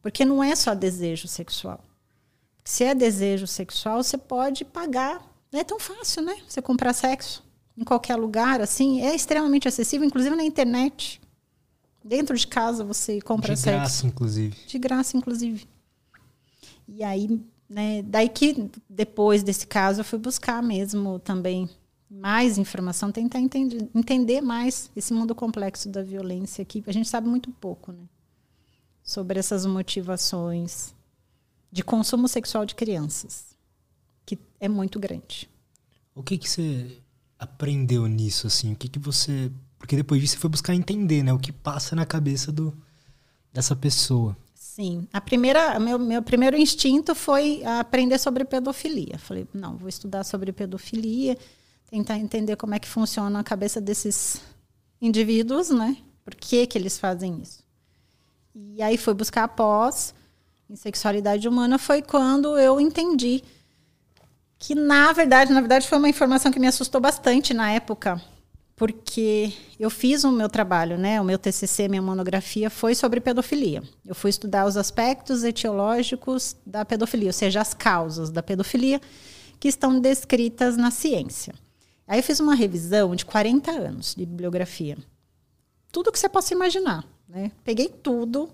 Porque não é só desejo sexual. Se é desejo sexual, você pode pagar. Não é tão fácil, né? Você comprar sexo em qualquer lugar, assim, é extremamente acessível, inclusive na internet. Dentro de casa você compra sexo. De graça, inclusive. De graça, inclusive. E aí, né, daí que depois desse caso eu fui buscar mesmo também mais informação, tentar entender, entender mais esse mundo complexo da violência que a gente sabe muito pouco, né? Sobre essas motivações de consumo sexual de crianças, que é muito grande. O que que você aprendeu nisso, assim? O que, que você. Porque depois disso você foi buscar entender, né? O que passa na cabeça do, dessa pessoa. Sim. A primeira, meu, meu primeiro instinto foi aprender sobre pedofilia. Falei, não, vou estudar sobre pedofilia, tentar entender como é que funciona a cabeça desses indivíduos, né? Por que, que eles fazem isso? E aí fui buscar após em sexualidade humana foi quando eu entendi que na verdade, na verdade foi uma informação que me assustou bastante na época, porque eu fiz o meu trabalho, né, o meu TCC, minha monografia foi sobre pedofilia. Eu fui estudar os aspectos etiológicos da pedofilia, ou seja, as causas da pedofilia que estão descritas na ciência. Aí eu fiz uma revisão de 40 anos de bibliografia. Tudo que você possa imaginar, né? Peguei tudo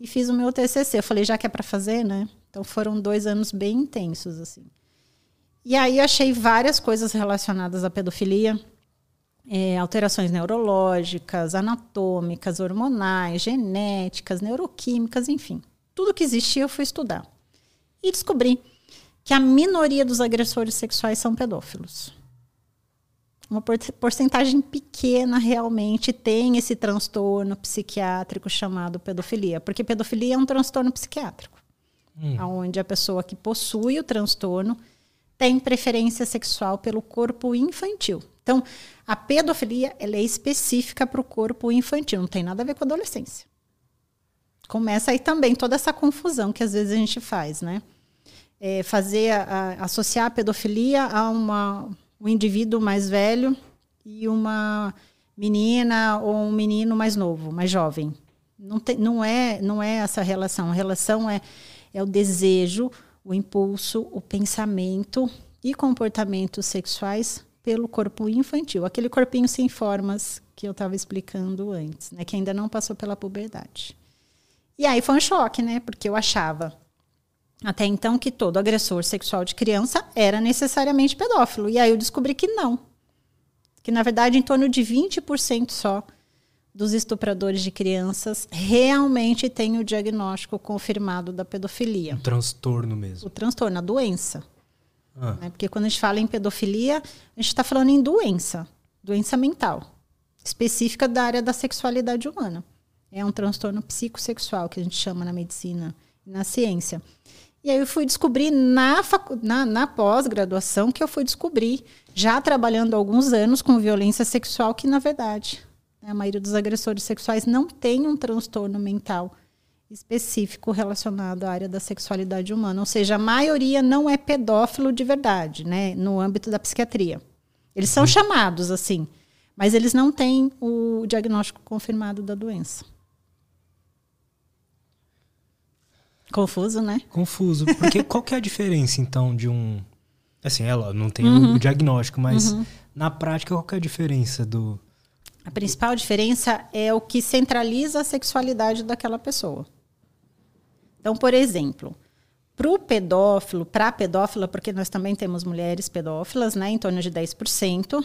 e fiz o meu TCC. Eu falei, já que é para fazer, né? Então foram dois anos bem intensos, assim. E aí achei várias coisas relacionadas à pedofilia, é, alterações neurológicas, anatômicas, hormonais, genéticas, neuroquímicas, enfim. Tudo que existia eu fui estudar. E descobri que a minoria dos agressores sexuais são pedófilos. Uma porcentagem pequena realmente tem esse transtorno psiquiátrico chamado pedofilia, porque pedofilia é um transtorno psiquiátrico, hum. onde a pessoa que possui o transtorno tem preferência sexual pelo corpo infantil. Então, a pedofilia ela é específica para o corpo infantil, não tem nada a ver com a adolescência. Começa aí também toda essa confusão que às vezes a gente faz, né? É fazer a, a, associar a pedofilia a uma, um indivíduo mais velho e uma menina ou um menino mais novo, mais jovem. Não, tem, não, é, não é essa relação. A relação é, é o desejo, o impulso, o pensamento e comportamentos sexuais pelo corpo infantil, aquele corpinho sem formas que eu estava explicando antes, né, que ainda não passou pela puberdade. E aí foi um choque, né, porque eu achava até então que todo agressor sexual de criança era necessariamente pedófilo, e aí eu descobri que não. Que na verdade em torno de 20% só dos estupradores de crianças realmente têm o diagnóstico confirmado da pedofilia. O transtorno mesmo. O transtorno, a doença. Ah. Né? Porque quando a gente fala em pedofilia, a gente está falando em doença, doença mental, específica da área da sexualidade humana. É um transtorno psicossexual que a gente chama na medicina e na ciência. E aí eu fui descobrir na, na, na pós-graduação que eu fui descobrir, já trabalhando alguns anos com violência sexual, que na verdade a maioria dos agressores sexuais não tem um transtorno mental específico relacionado à área da sexualidade humana. Ou seja, a maioria não é pedófilo de verdade, né, no âmbito da psiquiatria. Eles são uhum. chamados assim, mas eles não têm o diagnóstico confirmado da doença. Confuso, né? Confuso. Porque qual que é a diferença, então, de um. Assim, ela não tem uhum. o diagnóstico, mas uhum. na prática, qual que é a diferença do, a principal diferença é o que centraliza a sexualidade daquela pessoa. Então, por exemplo, para o pedófilo, para a pedófila, porque nós também temos mulheres pedófilas, né, em torno de 10%,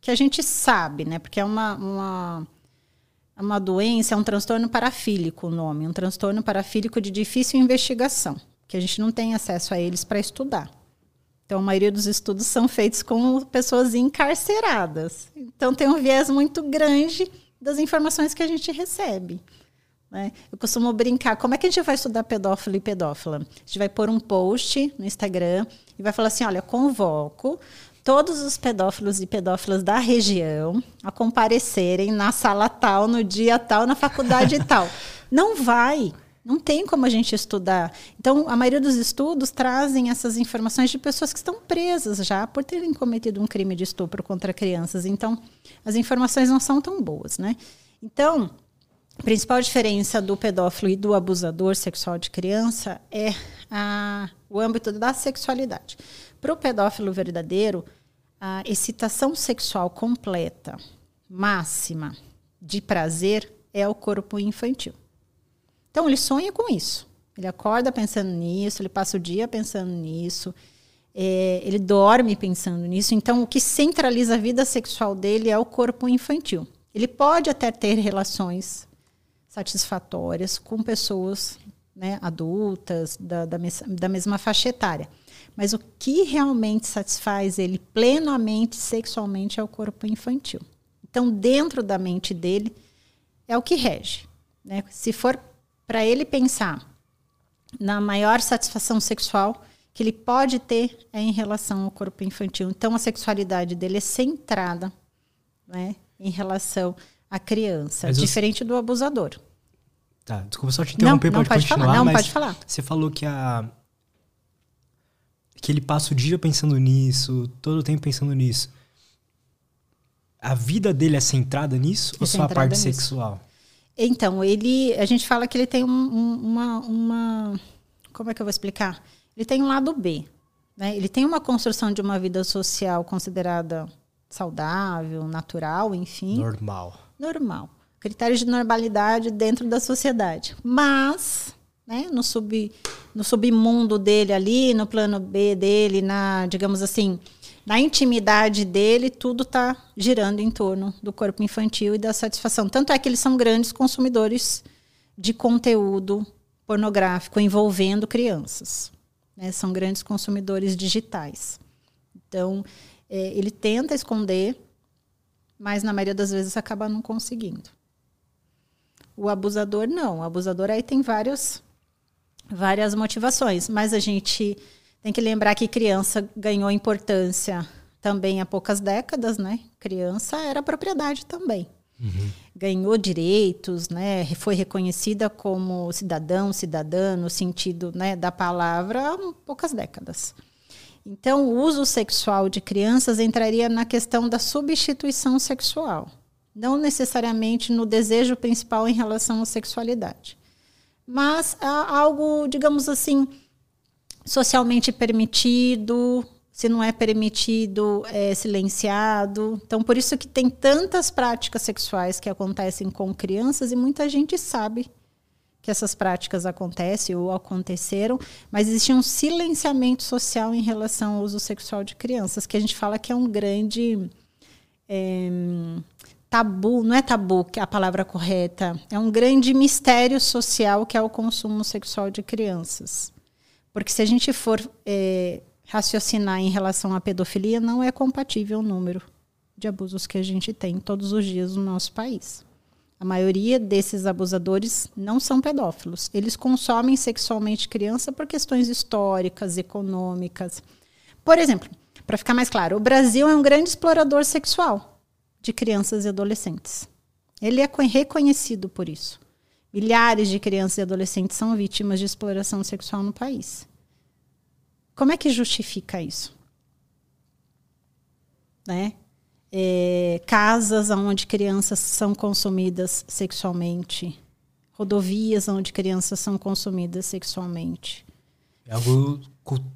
que a gente sabe, né, porque é uma, uma uma doença, é um transtorno parafílico o nome, um transtorno parafílico de difícil investigação, que a gente não tem acesso a eles para estudar. Então, a maioria dos estudos são feitos com pessoas encarceradas. Então, tem um viés muito grande das informações que a gente recebe. Né? Eu costumo brincar, como é que a gente vai estudar pedófilo e pedófila? A gente vai pôr um post no Instagram e vai falar assim, olha, convoco todos os pedófilos e pedófilas da região a comparecerem na sala tal, no dia tal, na faculdade tal. Não vai. Não tem como a gente estudar. Então, a maioria dos estudos trazem essas informações de pessoas que estão presas já por terem cometido um crime de estupro contra crianças. Então, as informações não são tão boas, né? Então, a principal diferença do pedófilo e do abusador sexual de criança é a, o âmbito da sexualidade. Para o pedófilo verdadeiro, a excitação sexual completa, máxima, de prazer é o corpo infantil. Então ele sonha com isso. Ele acorda pensando nisso, ele passa o dia pensando nisso, é, ele dorme pensando nisso. Então o que centraliza a vida sexual dele é o corpo infantil. Ele pode até ter relações satisfatórias com pessoas né, adultas da, da, da mesma faixa etária. Mas o que realmente satisfaz ele plenamente sexualmente é o corpo infantil. Então, dentro da mente dele, é o que rege. Né? Se for para ele pensar na maior satisfação sexual que ele pode ter é em relação ao corpo infantil. Então, a sexualidade dele é centrada né, em relação à criança, mas diferente eu... do abusador. Tá, desculpa só te interromper, não, não pode, pode continuar. Falar, não, pode falar. Você falou que a que ele passa o dia pensando nisso, todo o tempo pensando nisso. A vida dele é centrada nisso é ou só a parte nisso. sexual? Então, ele, a gente fala que ele tem um, um, uma, uma, como é que eu vou explicar? Ele tem um lado B, né? Ele tem uma construção de uma vida social considerada saudável, natural, enfim. Normal. Normal. Critérios de normalidade dentro da sociedade. Mas né? no, sub, no submundo dele ali, no plano B dele, na, digamos assim, na intimidade dele, tudo está girando em torno do corpo infantil e da satisfação. Tanto é que eles são grandes consumidores de conteúdo pornográfico envolvendo crianças. Né? São grandes consumidores digitais. Então, é, ele tenta esconder, mas na maioria das vezes acaba não conseguindo. O abusador não. O abusador aí tem vários várias motivações, mas a gente tem que lembrar que criança ganhou importância também há poucas décadas, né? Criança era propriedade também. Uhum. Ganhou direitos, né? Foi reconhecida como cidadão, cidadã, no sentido né, da palavra, há poucas décadas. Então, o uso sexual de crianças entraria na questão da substituição sexual, não necessariamente no desejo principal em relação à sexualidade mas algo, digamos assim, socialmente permitido, se não é permitido, é silenciado. Então, por isso que tem tantas práticas sexuais que acontecem com crianças e muita gente sabe que essas práticas acontecem ou aconteceram, mas existe um silenciamento social em relação ao uso sexual de crianças, que a gente fala que é um grande é, tabu, não é tabu que é a palavra correta, é um grande mistério social que é o consumo sexual de crianças. Porque se a gente for é, raciocinar em relação à pedofilia, não é compatível o número de abusos que a gente tem todos os dias no nosso país. A maioria desses abusadores não são pedófilos. Eles consomem sexualmente criança por questões históricas, econômicas. Por exemplo, para ficar mais claro, o Brasil é um grande explorador sexual de crianças e adolescentes. Ele é reconhecido por isso. Milhares de crianças e adolescentes são vítimas de exploração sexual no país. Como é que justifica isso? Né? É, casas onde crianças são consumidas sexualmente, rodovias onde crianças são consumidas sexualmente. É algo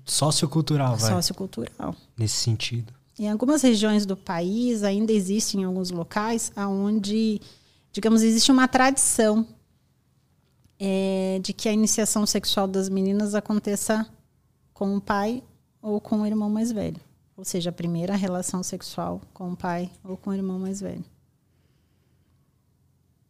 sociocultural, vai. Sociocultural. Nesse sentido. Em algumas regiões do país ainda existem alguns locais onde, digamos, existe uma tradição é, de que a iniciação sexual das meninas aconteça com o pai ou com o irmão mais velho. Ou seja, a primeira relação sexual com o pai ou com o irmão mais velho.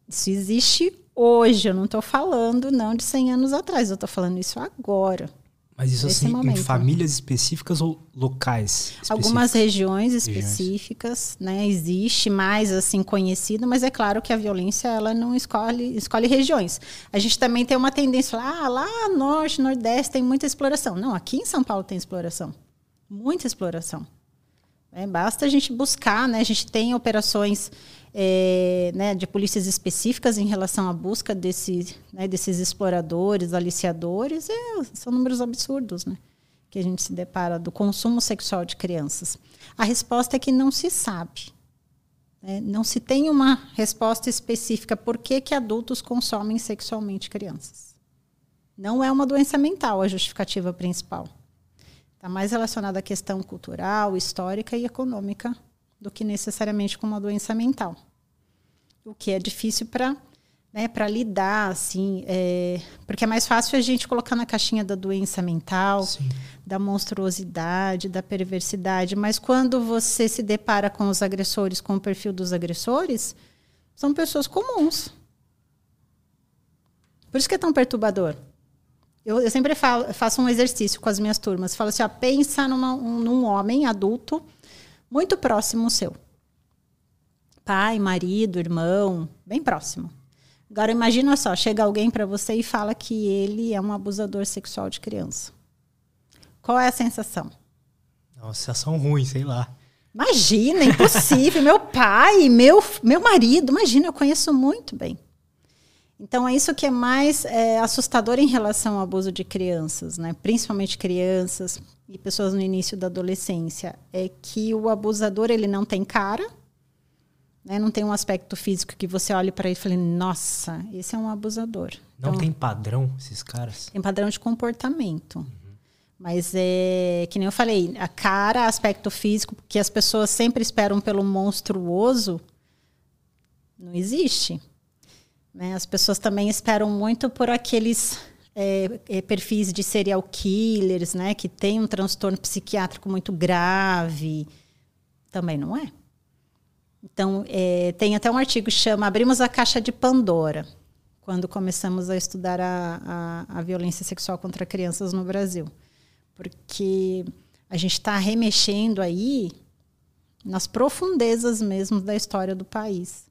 Isso existe hoje. Eu não estou falando não de 100 anos atrás. Eu estou falando isso agora. Mas isso assim, momento. em famílias específicas ou locais? Específicas? Algumas regiões específicas, regiões. né? Existe mais assim conhecido, mas é claro que a violência ela não escolhe, escolhe regiões. A gente também tem uma tendência, ah, lá norte, nordeste tem muita exploração. Não, aqui em São Paulo tem exploração. Muita exploração. É, basta a gente buscar, né? A gente tem operações é, né, de polícias específicas em relação à busca desse, né, desses exploradores, aliciadores, é, são números absurdos, né? Que a gente se depara do consumo sexual de crianças. A resposta é que não se sabe. Né? Não se tem uma resposta específica por que, que adultos consomem sexualmente crianças. Não é uma doença mental a justificativa principal. Está mais relacionada à questão cultural, histórica e econômica do que necessariamente com uma doença mental. O que é difícil para né, para lidar, assim, é, porque é mais fácil a gente colocar na caixinha da doença mental, Sim. da monstruosidade, da perversidade, mas quando você se depara com os agressores, com o perfil dos agressores, são pessoas comuns. Por isso que é tão perturbador. Eu, eu sempre falo, faço um exercício com as minhas turmas, falo assim, ó, pensa numa, um, num homem adulto muito próximo seu. Pai, marido, irmão, bem próximo. Agora imagina só, chega alguém para você e fala que ele é um abusador sexual de criança. Qual é a sensação? Uma sensação ruim, sei lá. Imagina, impossível. meu pai, meu, meu marido, imagina, eu conheço muito bem. Então, é isso que é mais é, assustador em relação ao abuso de crianças, né? principalmente crianças e pessoas no início da adolescência, é que o abusador ele não tem cara, né? não tem um aspecto físico que você olhe para ele e fale, nossa, esse é um abusador. Não então, tem padrão esses caras? Tem padrão de comportamento. Uhum. Mas é que nem eu falei, a cara, aspecto físico, que as pessoas sempre esperam pelo monstruoso, não existe. Né? As pessoas também esperam muito por aqueles é, é, perfis de serial killers, né? Que tem um transtorno psiquiátrico muito grave. Também não é. Então, é, tem até um artigo que chama Abrimos a Caixa de Pandora, quando começamos a estudar a, a, a violência sexual contra crianças no Brasil. Porque a gente está remexendo aí nas profundezas mesmo da história do país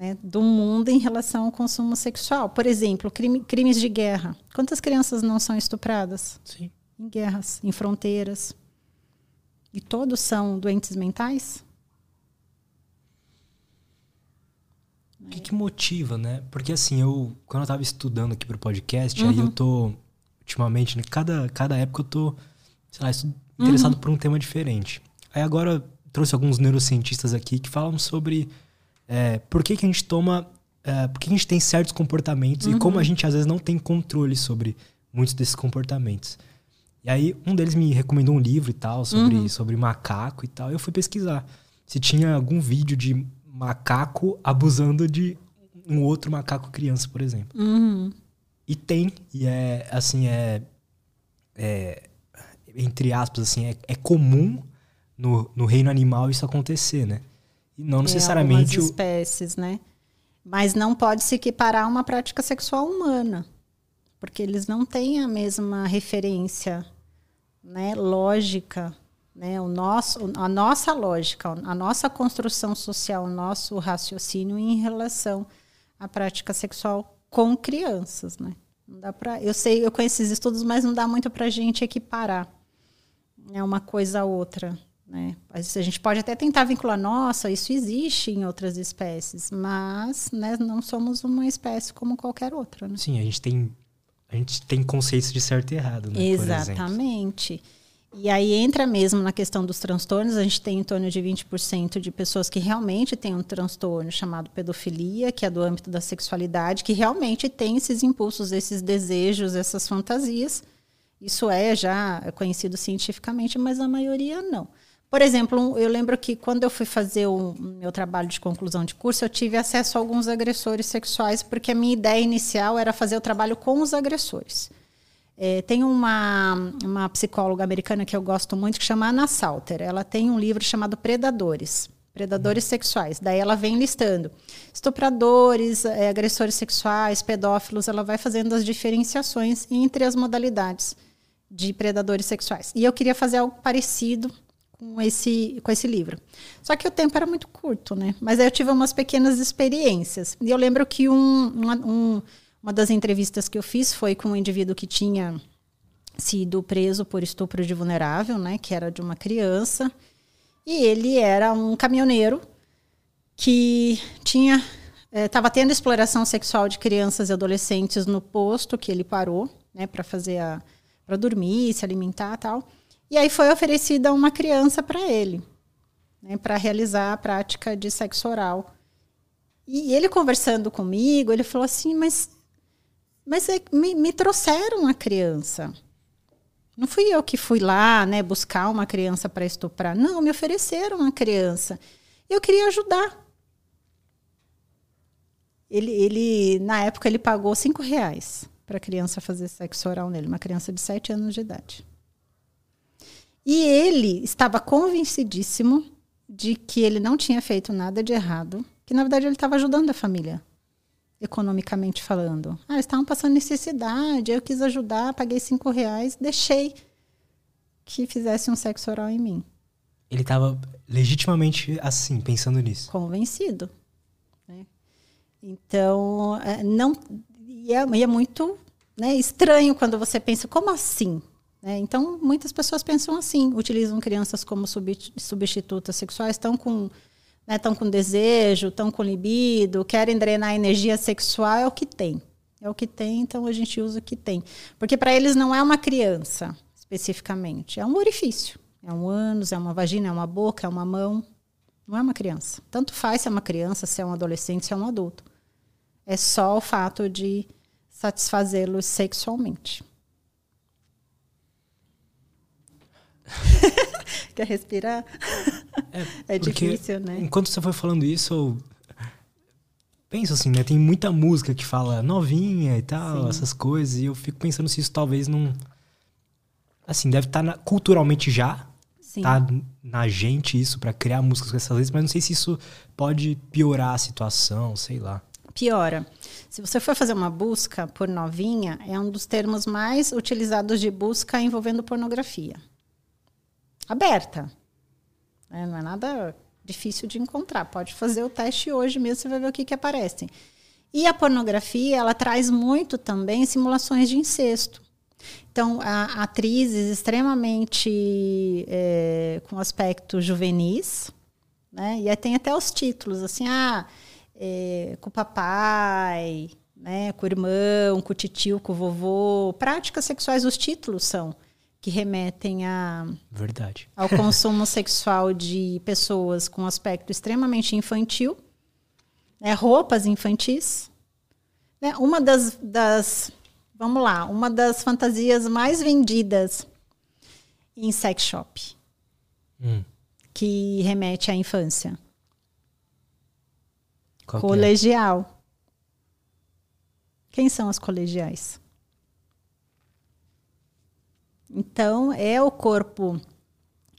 né, do mundo em relação ao consumo sexual. Por exemplo, crime, crimes de guerra. Quantas crianças não são estupradas? Sim. Em guerras, em fronteiras. E todos são doentes mentais? O que, que motiva, né? Porque assim, eu quando eu estava estudando aqui para o podcast, uhum. aí eu uhum. tô ultimamente, né, cada cada época eu tô, sei lá, interessado uhum. por um tema diferente. Aí agora trouxe alguns neurocientistas aqui que falam sobre é, por que, que a gente toma. É, por que a gente tem certos comportamentos uhum. e como a gente às vezes não tem controle sobre muitos desses comportamentos. E aí, um deles me recomendou um livro e tal, sobre, uhum. sobre macaco e tal. E eu fui pesquisar se tinha algum vídeo de macaco abusando de um outro macaco criança, por exemplo. Uhum. E tem, e é assim, é, é entre aspas, assim, é, é comum no, no reino animal isso acontecer, né? E não necessariamente. Em espécies, né? Mas não pode se equiparar a uma prática sexual humana, porque eles não têm a mesma referência, né, lógica, né, o nosso, a nossa lógica, a nossa construção social, o nosso raciocínio em relação à prática sexual com crianças, né? Não dá para, eu sei, eu conheço esses estudos, mas não dá muito para a gente equiparar, é uma coisa a outra. Né? A gente pode até tentar vincular, nossa, isso existe em outras espécies, mas né, não somos uma espécie como qualquer outra. Né? Sim, a gente tem a gente tem conceitos de certo e errado, né? Exatamente. E aí entra mesmo na questão dos transtornos, a gente tem em torno de 20% de pessoas que realmente têm um transtorno chamado pedofilia, que é do âmbito da sexualidade, que realmente tem esses impulsos, esses desejos, essas fantasias. Isso é já conhecido cientificamente, mas a maioria não. Por exemplo, eu lembro que quando eu fui fazer o meu trabalho de conclusão de curso, eu tive acesso a alguns agressores sexuais, porque a minha ideia inicial era fazer o trabalho com os agressores. É, tem uma, uma psicóloga americana que eu gosto muito, que chama Anna Salter. Ela tem um livro chamado Predadores. predadores sexuais. Daí ela vem listando estupradores, é, agressores sexuais, pedófilos. Ela vai fazendo as diferenciações entre as modalidades de predadores sexuais. E eu queria fazer algo parecido com esse, com esse livro. Só que o tempo era muito curto, né? Mas aí eu tive umas pequenas experiências. E eu lembro que um, uma, um, uma das entrevistas que eu fiz foi com um indivíduo que tinha sido preso por estupro de vulnerável, né? Que era de uma criança. E ele era um caminhoneiro que tinha estava eh, tendo exploração sexual de crianças e adolescentes no posto que ele parou, né, para fazer a para dormir, se alimentar, tal. E aí foi oferecida uma criança para ele, né, para realizar a prática de sexo oral. E ele conversando comigo, ele falou assim: "Mas mas é, me, me trouxeram a criança. Não fui eu que fui lá, né, buscar uma criança para estuprar. Não, me ofereceram uma criança. Eu queria ajudar. Ele, ele na época, ele pagou cinco reais para a criança fazer sexo oral nele, uma criança de sete anos de idade. E ele estava convencidíssimo de que ele não tinha feito nada de errado, que na verdade ele estava ajudando a família, economicamente falando. Ah, eles estavam passando necessidade, eu quis ajudar, paguei cinco reais, deixei que fizesse um sexo oral em mim. Ele estava legitimamente assim, pensando nisso. Convencido. Né? Então, é, não. E é, e é muito né, estranho quando você pensa, como assim? Né? Então, muitas pessoas pensam assim, utilizam crianças como substitutas sexuais, estão com, né, estão com desejo, estão com libido, querem drenar energia sexual, é o que tem. É o que tem, então a gente usa o que tem. Porque para eles não é uma criança, especificamente, é um orifício. É um ânus, é uma vagina, é uma boca, é uma mão. Não é uma criança. Tanto faz se é uma criança, se é um adolescente, se é um adulto. É só o fato de satisfazê-los sexualmente. Quer respirar? É, é difícil, né? Enquanto você foi falando isso, eu penso assim, né? Tem muita música que fala novinha e tal, Sim. essas coisas, e eu fico pensando se isso talvez não. Assim, deve estar tá na, culturalmente já. Sim. Tá na gente isso para criar músicas com essas letras, mas não sei se isso pode piorar a situação, sei lá. Piora. Se você for fazer uma busca por novinha, é um dos termos mais utilizados de busca envolvendo pornografia aberta. É, não é nada difícil de encontrar. Pode fazer o teste hoje mesmo, você vai ver o que, que aparece. E a pornografia, ela traz muito também simulações de incesto. Então, atrizes extremamente é, com aspecto juvenis, né? E aí tem até os títulos, assim, ah, é, com o papai, né? com o irmão, com o titio, com o vovô. Práticas sexuais, os títulos são que remetem a, Verdade. ao consumo sexual de pessoas com aspecto extremamente infantil, né, roupas infantis. Né, uma das, das, vamos lá, uma das fantasias mais vendidas em sex shop, hum. que remete à infância. Qual é? Colegial. É? Quem são as colegiais? Então, é o corpo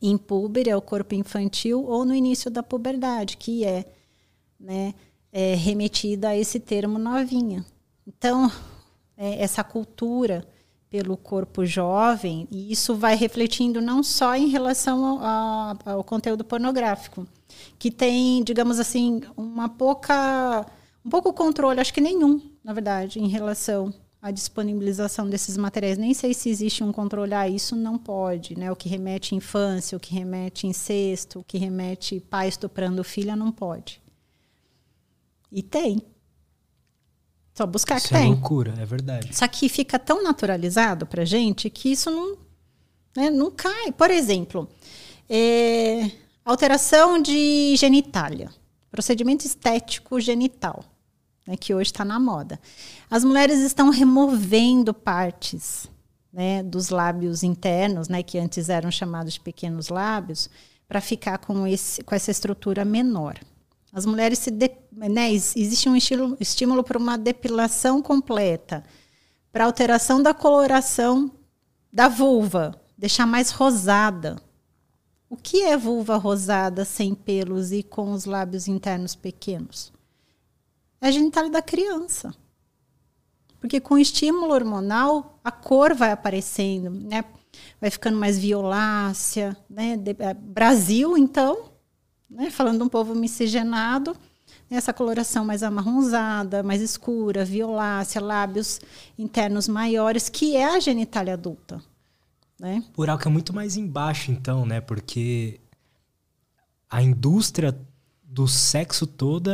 impúber, é o corpo infantil ou no início da puberdade, que é, né, é remetida a esse termo novinha. Então, é, essa cultura pelo corpo jovem, e isso vai refletindo não só em relação ao, ao conteúdo pornográfico, que tem, digamos assim, uma pouca, um pouco controle, acho que nenhum, na verdade, em relação a disponibilização desses materiais. Nem sei se existe um controle, ah, isso não pode, né? O que remete infância, o que remete incesto, o que remete pai estuprando filha, não pode. E tem. Só buscar isso que é tem. É loucura, é verdade. Só que fica tão naturalizado pra gente que isso não, né, não cai. Por exemplo, é, alteração de genitália. Procedimento estético genital né, que hoje está na moda. As mulheres estão removendo partes né, dos lábios internos, né, que antes eram chamados de pequenos lábios, para ficar com, esse, com essa estrutura menor. As mulheres se de, né, existe um estilo, estímulo para uma depilação completa, para alteração da coloração da vulva, deixar mais rosada, O que é vulva rosada, sem pelos e com os lábios internos pequenos? É a genitália da criança. Porque com estímulo hormonal, a cor vai aparecendo, né? Vai ficando mais violácea, né? De, é, Brasil, então, né? falando de um povo miscigenado, essa coloração mais amarronzada, mais escura, violácea, lábios internos maiores, que é a genitália adulta. Né? Buraco é muito mais embaixo, então, né? Porque a indústria do sexo toda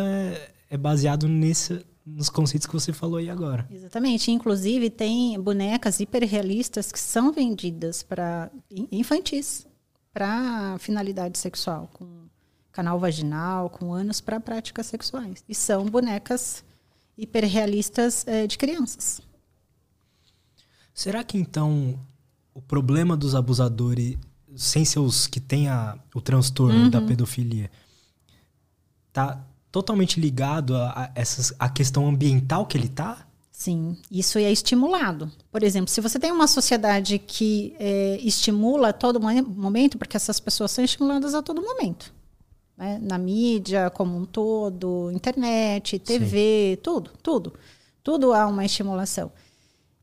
é, baseado nesse, nos conceitos que você falou aí agora. Exatamente. Inclusive, tem bonecas hiperrealistas que são vendidas para infantis, para finalidade sexual, com canal vaginal, com ânus para práticas sexuais. E são bonecas hiperrealistas é, de crianças. Será que então o problema dos abusadores, sem ser os que têm a, o transtorno uhum. da pedofilia, tá totalmente ligado a, a, essas, a questão ambiental que ele está? Sim, isso é estimulado. Por exemplo, se você tem uma sociedade que é, estimula a todo momento, porque essas pessoas são estimuladas a todo momento, né? na mídia como um todo, internet, TV, Sim. tudo, tudo. Tudo há uma estimulação.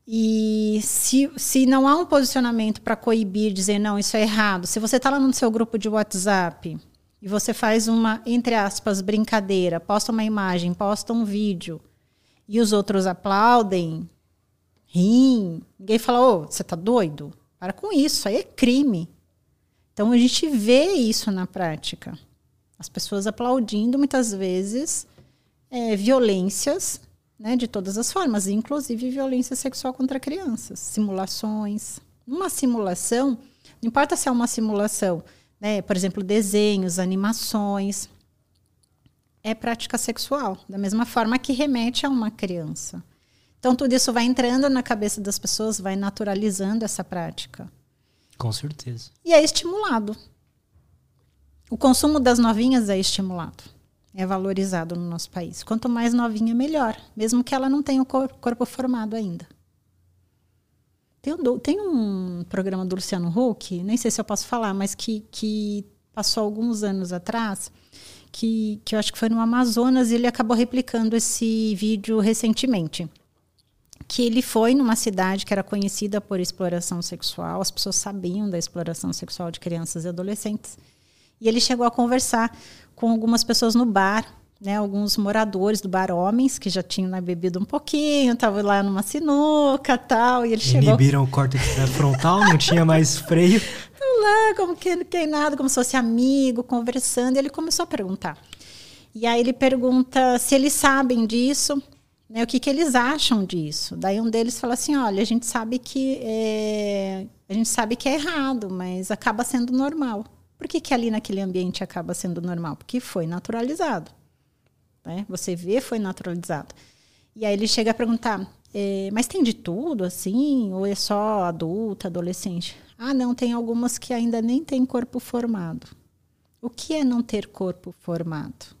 E se, se não há um posicionamento para coibir, dizer não, isso é errado, se você está lá no seu grupo de WhatsApp e você faz uma, entre aspas, brincadeira, posta uma imagem, posta um vídeo, e os outros aplaudem, riem, ninguém fala, ô, oh, você tá doido? Para com isso, aí é crime. Então a gente vê isso na prática. As pessoas aplaudindo muitas vezes é, violências né, de todas as formas, inclusive violência sexual contra crianças, simulações. Uma simulação, não importa se é uma simulação né? por exemplo, desenhos, animações. É prática sexual, da mesma forma que remete a uma criança. Então, tudo isso vai entrando na cabeça das pessoas, vai naturalizando essa prática. Com certeza. E é estimulado. O consumo das novinhas é estimulado, é valorizado no nosso país. Quanto mais novinha, melhor, mesmo que ela não tenha o corpo formado ainda. Tem tem um programa do Luciano Huck, nem sei se eu posso falar, mas que, que passou alguns anos atrás, que, que eu acho que foi no Amazonas, e ele acabou replicando esse vídeo recentemente. Que ele foi numa cidade que era conhecida por exploração sexual, as pessoas sabiam da exploração sexual de crianças e adolescentes. E ele chegou a conversar com algumas pessoas no bar né, alguns moradores do bar homens que já tinham né, bebido um pouquinho, estavam lá numa sinuca tal, e ele chegou... Inibiram o córtex frontal, não tinha mais freio. Estão lá, como que não nada, como se fosse amigo, conversando, e ele começou a perguntar. E aí ele pergunta se eles sabem disso, né, o que, que eles acham disso. Daí um deles fala assim, olha, a gente sabe que é, a gente sabe que é errado, mas acaba sendo normal. Por que, que ali naquele ambiente acaba sendo normal? Porque foi naturalizado. Né? Você vê, foi naturalizado. E aí ele chega a perguntar: é, mas tem de tudo assim? Ou é só adulta, adolescente? Ah, não, tem algumas que ainda nem têm corpo formado. O que é não ter corpo formado?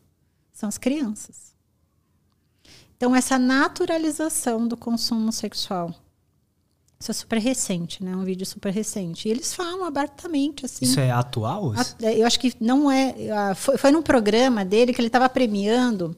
São as crianças. Então, essa naturalização do consumo sexual. Isso é super recente, né? Um vídeo super recente. E eles falam abertamente, assim. Isso é atual? É, eu acho que não é. Foi, foi num programa dele que ele estava premiando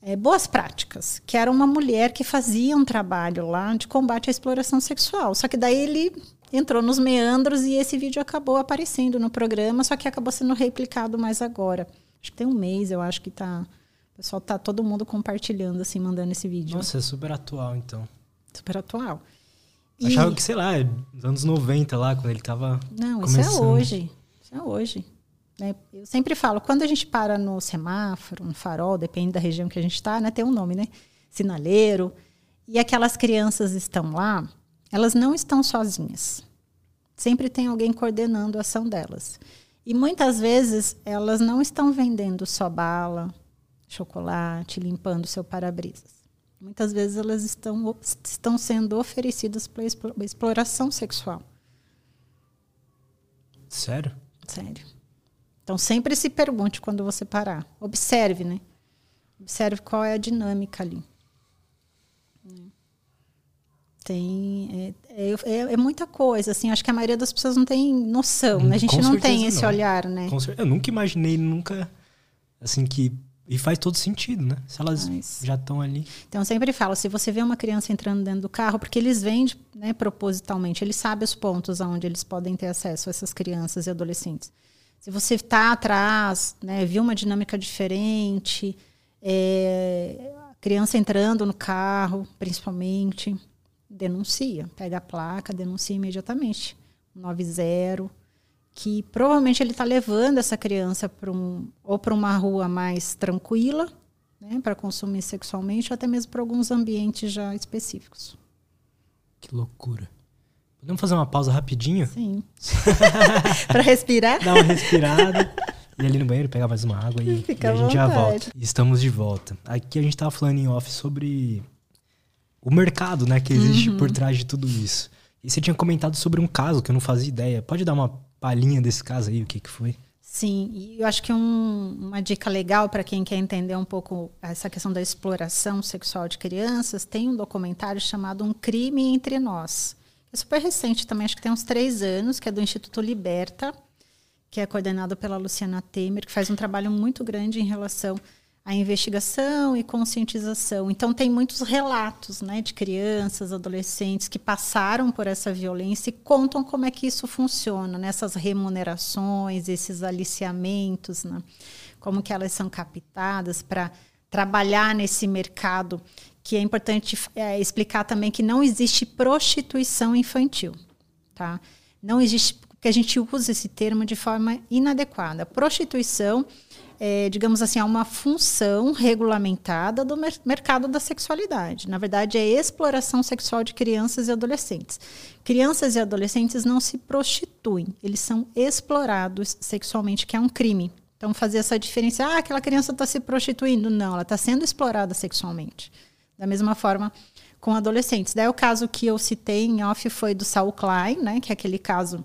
é, boas práticas, que era uma mulher que fazia um trabalho lá de combate à exploração sexual. Só que daí ele entrou nos meandros e esse vídeo acabou aparecendo no programa, só que acabou sendo replicado mais agora. Acho que tem um mês, eu acho que tá. O pessoal tá todo mundo compartilhando, assim, mandando esse vídeo. Nossa, é super atual, então. Super atual. Achava que, sei lá, nos anos 90 lá, quando ele tava. Não, começando. isso é hoje. Isso é hoje. Né? Eu sempre falo, quando a gente para no semáforo, no farol, depende da região que a gente está, né? Tem um nome, né? Sinaleiro. E aquelas crianças estão lá, elas não estão sozinhas. Sempre tem alguém coordenando a ação delas. E muitas vezes elas não estão vendendo só bala, chocolate, limpando seu para-brisas. Muitas vezes elas estão, estão sendo oferecidas para exploração sexual. Sério? Sério. Então sempre se pergunte quando você parar. Observe, né? Observe qual é a dinâmica ali. tem é, é, é, muita coisa, assim. Acho que a maioria das pessoas não tem noção, né? A gente Com não tem esse não. olhar, né? Eu nunca imaginei, nunca. Assim que. E faz todo sentido, né? Se elas Faz. já estão ali. Então, eu sempre falo, se você vê uma criança entrando dentro do carro, porque eles vêm de- né, propositalmente, eles sabem os pontos aonde eles podem ter acesso a essas crianças e adolescentes. Se você está atrás, né, viu uma dinâmica diferente, é, a criança entrando no carro, principalmente, denuncia. Pega a placa, denuncia imediatamente. 90, que provavelmente ele está levando essa criança para um, ou para uma rua mais tranquila, né, para consumir sexualmente, ou até mesmo para alguns ambientes já específicos. Que loucura. Podemos fazer uma pausa rapidinho? Sim. para respirar? Dar uma respirada. ir ali no banheiro, pegar mais uma água e, e a gente já volta. E Estamos de volta. Aqui a gente tava falando em off sobre o mercado, né, que existe Uhum. por trás de tudo isso. E você tinha comentado sobre um caso que eu não fazia ideia. Pode dar uma palhinha desse caso aí, o que que foi? Sim, eu acho que um- uma dica legal para quem quer entender um pouco essa questão da exploração sexual de crianças, tem um documentário chamado Um Crime Entre Nós. É super recente também, acho que tem uns três anos, que é do Instituto Liberta, que é coordenado pela Luciana Temer, que faz um trabalho muito grande em relação à investigação e conscientização. Então, tem muitos relatos né, de crianças, adolescentes que passaram por essa violência e contam como é que isso funciona, nessas remunerações, esses aliciamentos, né? como que elas são captadas para trabalhar nesse mercado, que é importante é, explicar também que não existe prostituição infantil. Tá? Não existe, porque a gente usa esse termo de forma inadequada. Prostituição, é, digamos assim, é uma função regulamentada do mer mercado da sexualidade. Na verdade, é exploração sexual de crianças e adolescentes. Crianças e adolescentes não se prostituem, eles são explorados sexualmente, que é um crime. Então, fazer essa diferença, ah, aquela criança está se prostituindo. Não, ela está sendo explorada sexualmente. Da mesma forma com adolescentes. Daí o caso que eu citei em off foi do Saul Klein, né, que é aquele caso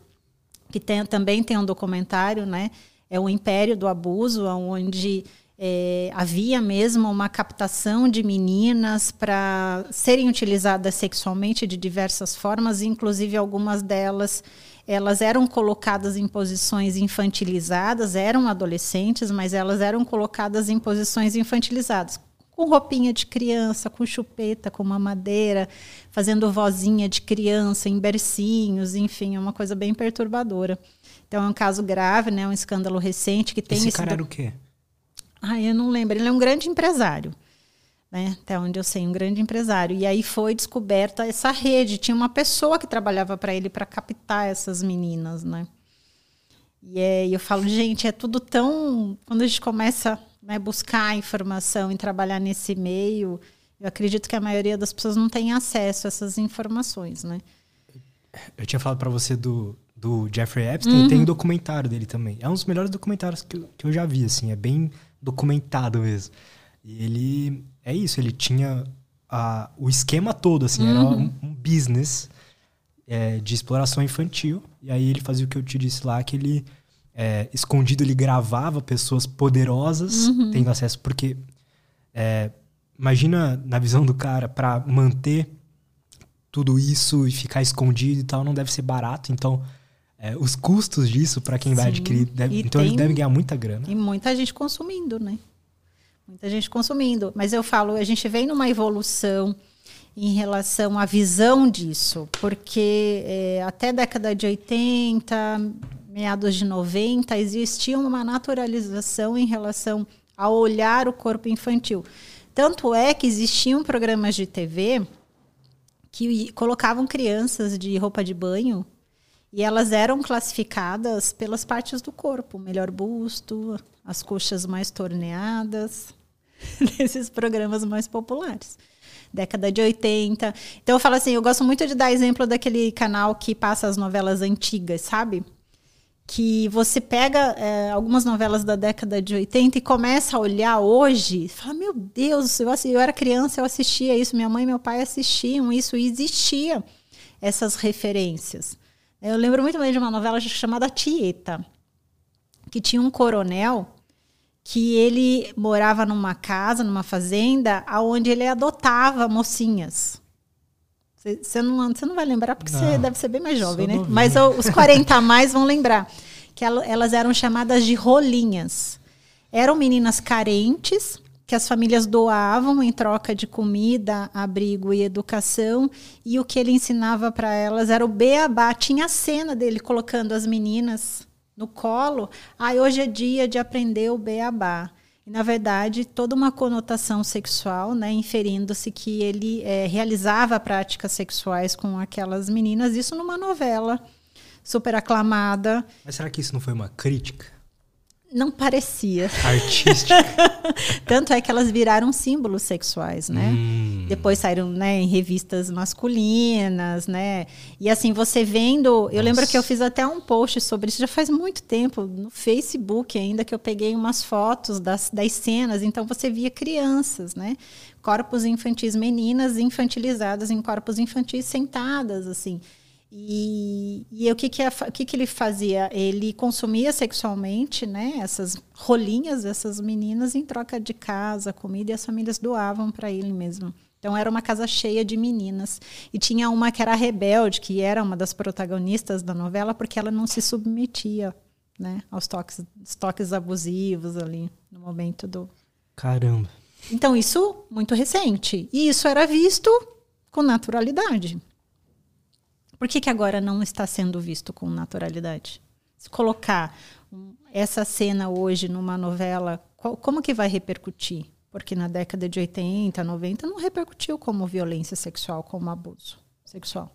que tem, também tem um documentário, né, é o Império do Abuso, onde é, havia mesmo uma captação de meninas para serem utilizadas sexualmente de diversas formas, inclusive algumas delas elas eram colocadas em posições infantilizadas, eram adolescentes, mas elas eram colocadas em posições infantilizadas, com roupinha de criança, com chupeta, com mamadeira, fazendo vozinha de criança em bercinhos, enfim, é uma coisa bem perturbadora. Então é um caso grave, né, um escândalo recente que tem Esse esse cara do- era o quê? ah, eu não lembro. Ele é um grande empresário. Né? Até onde eu sei, um grande empresário. E aí foi descoberta essa rede. Tinha uma pessoa que trabalhava para ele para captar essas meninas, né? E é, e eu falo, gente, é tudo tão. Quando a gente começa a buscar informação e trabalhar nesse meio, eu acredito que a maioria das pessoas não tem acesso a essas informações, né? Eu tinha falado pra você do, do Jeffrey Epstein, Uhum. tem um documentário dele também. É um dos melhores documentários que eu, que eu já vi, assim, é bem documentado mesmo. E ele, é isso, ele tinha a, o esquema todo, assim, era Uhum. um, um business é, de exploração infantil. E aí ele fazia o que eu te disse lá, que ele, é, escondido, ele gravava pessoas poderosas Uhum. tendo acesso, porque é, imagina na visão do cara, pra manter tudo isso e ficar escondido e tal, não deve ser barato. Então, é, os custos disso para quem vai Sim. adquirir, deve- então eles tem- devem ganhar muita grana. E muita gente consumindo, né? Muita gente consumindo. Mas eu falo, a gente vem numa evolução em relação à visão disso, porque é, até década de 80, meados de 90, existia uma naturalização em relação a olhar o corpo infantil. Tanto é que existiam programas de TV que colocavam crianças de roupa de banho e elas eram classificadas pelas partes do corpo, melhor busto, as coxas mais torneadas, nesses programas mais populares. Década de 80. Então eu falo assim, eu gosto muito de dar exemplo daquele canal que passa as novelas antigas, sabe? Que você pega é, algumas novelas da década de 80 e começa a olhar hoje, fala, meu Deus, eu, eu era criança, eu assistia isso, minha mãe e meu pai assistiam isso, e existia essas referências. Eu lembro muito bem de uma novela chamada Tieta, que tinha um coronel que ele morava numa casa, numa fazenda, aonde ele adotava mocinhas. Você não, não vai lembrar porque você deve ser bem mais jovem, né? Novinha. Mas os 40 a mais vão lembrar. Que elas eram chamadas de rolinhas. Eram meninas carentes que as famílias doavam em troca de comida, abrigo e educação, e o que ele ensinava para elas era o beabá. Tinha a cena dele colocando as meninas no colo. Ah, hoje é dia de aprender o beabá. E, na verdade, toda uma conotação sexual, né, inferindo-se que ele é, realizava práticas sexuais com aquelas meninas, isso numa novela super aclamada. Mas será que isso não foi uma crítica? Não parecia. Artística. Tanto é que elas viraram símbolos sexuais, né? Hum. Depois saíram né, em revistas masculinas, né? E assim, você vendo. Eu Nossa. lembro que eu fiz até um post sobre isso já faz muito tempo, no Facebook ainda, que eu peguei umas fotos das, das cenas. Então você via crianças, né? Corpos infantis, meninas infantilizadas em corpos infantis sentadas, assim. E, e o que que, é, o que que ele fazia? Ele consumia sexualmente, né? Essas rolinhas dessas meninas em troca de casa, comida, e as famílias doavam para ele mesmo. Então era uma casa cheia de meninas. E tinha uma que era rebelde, que era uma das protagonistas da novela, porque ela não se submetia né, aos toques, toques abusivos ali no momento do. Caramba. Então, isso muito recente. E isso era visto com naturalidade. Por que, que agora não está sendo visto com naturalidade? Se colocar essa cena hoje numa novela, qual, como que vai repercutir? Porque na década de 80, 90 não repercutiu como violência sexual, como abuso sexual.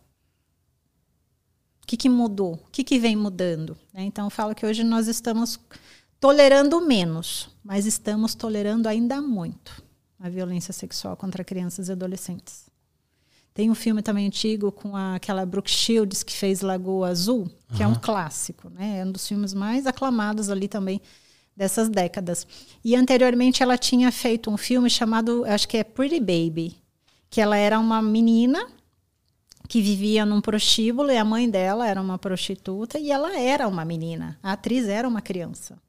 O que, que mudou? O que, que vem mudando? Né? Então, eu falo que hoje nós estamos tolerando menos, mas estamos tolerando ainda muito a violência sexual contra crianças e adolescentes. Tem um filme também antigo com a, aquela Brooke Shields que fez Lagoa Azul, que uhum. é um clássico, né? É um dos filmes mais aclamados ali também dessas décadas. E anteriormente ela tinha feito um filme chamado, acho que é Pretty Baby, que ela era uma menina que vivia num prostíbulo e a mãe dela era uma prostituta e ela era uma menina. A atriz era uma criança.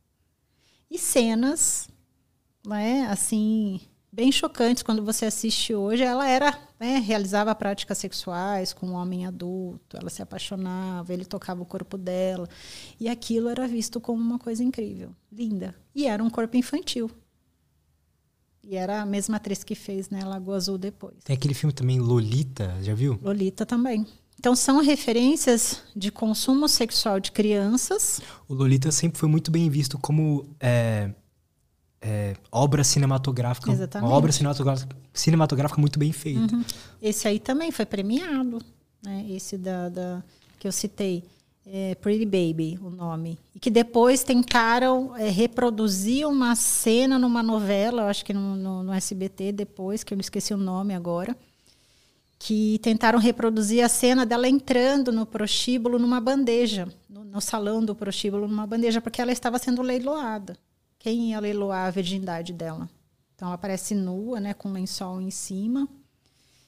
E cenas, né, assim, bem chocantes quando você assiste hoje. Ela era, né, realizava práticas sexuais com um homem adulto, ela se apaixonava, ele tocava o corpo dela. E aquilo era visto como uma coisa incrível, linda. E era um corpo infantil. E era a mesma atriz que fez, né, Lagoa Azul depois. Tem aquele filme também, Lolita, já viu? Lolita também. Então são referências de consumo sexual de crianças. O Lolita sempre foi muito bem visto como é, é, obra cinematográfica. Exatamente. Uma obra cinematográfica, cinematográfica muito bem feita. Uhum. Esse aí também foi premiado, né? Esse da, da que eu citei. É Pretty Baby, o nome. E que depois tentaram é, reproduzir uma cena numa novela, acho que no, no, no, SBT depois, que eu esqueci o nome agora, que tentaram reproduzir a cena dela entrando no prostíbulo numa bandeja, no, no salão do prostíbulo numa bandeja, porque ela estava sendo leiloada quem ia leiloar a virgindade dela. Então ela aparece nua, né, com um lençol em cima,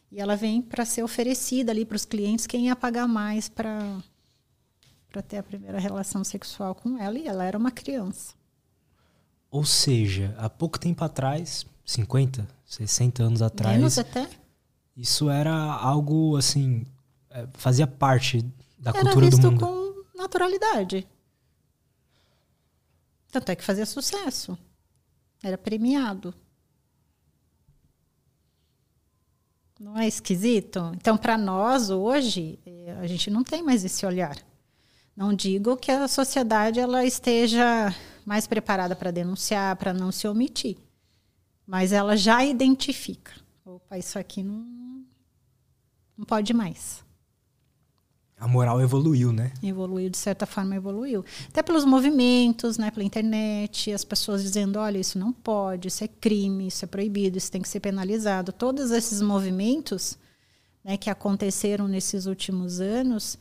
e ela vem para ser oferecida ali para os clientes quem ia pagar mais para para ter a primeira relação sexual com ela, e ela era uma criança. Ou seja, há pouco tempo atrás, 50, 60 anos atrás, Menos até. isso era algo assim, é, fazia parte da era cultura do mundo. Era visto com naturalidade. Tanto é que fazia sucesso. Era premiado. Não é esquisito? Então, para nós, hoje, eh, a gente não tem mais esse olhar. Não digo que a sociedade ela esteja mais preparada para denunciar, para não se omitir. Mas ela já identifica. Opa, isso aqui não, não pode mais a moral evoluiu, né? Evoluiu, de certa forma evoluiu. Até pelos movimentos, né, pela internet, as pessoas dizendo, olha, isso não pode, isso é crime, isso é proibido, isso tem que ser penalizado. Todos esses movimentos né, que aconteceram nesses últimos anos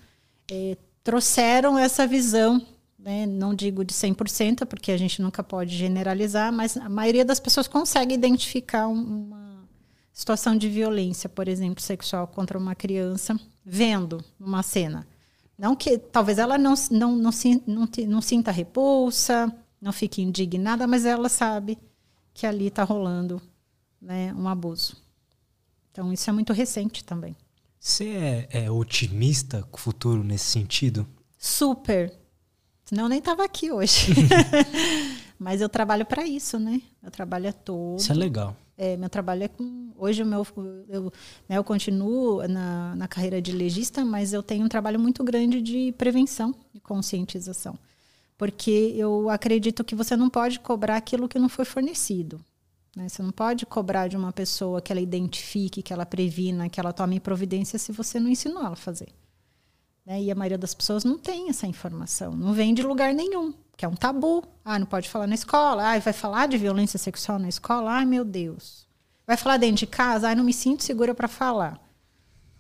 eh, trouxeram essa visão, né, não digo de 100%, porque a gente nunca pode generalizar, mas a maioria das pessoas consegue identificar uma situação de violência, por exemplo, sexual contra uma criança vendo uma cena. Não que talvez ela não, não, não, não, não sinta repulsa, não fique indignada, mas ela sabe que ali está rolando né, um abuso. Então, isso é muito recente também. Você é, é otimista com o futuro nesse sentido? Super. Senão eu nem estava aqui hoje. Mas eu trabalho para isso, né? Meu trabalho todo. Isso é legal. É, meu trabalho é com. Hoje o meu, eu, né, eu continuo na, na carreira de legista, mas eu tenho um trabalho muito grande de prevenção e conscientização. Porque eu acredito que você não pode cobrar aquilo que não foi fornecido. Né? Você não pode cobrar de uma pessoa que ela identifique, que ela previna, que ela tome providência se você não ensinou ela a fazer. Né? E a maioria das pessoas não tem essa informação, não vem de lugar nenhum, que é um tabu. Ah, não pode falar na escola. Ah, vai falar de violência sexual na escola? Ai, meu Deus. Vai falar dentro de casa? Ai, não me sinto segura para falar.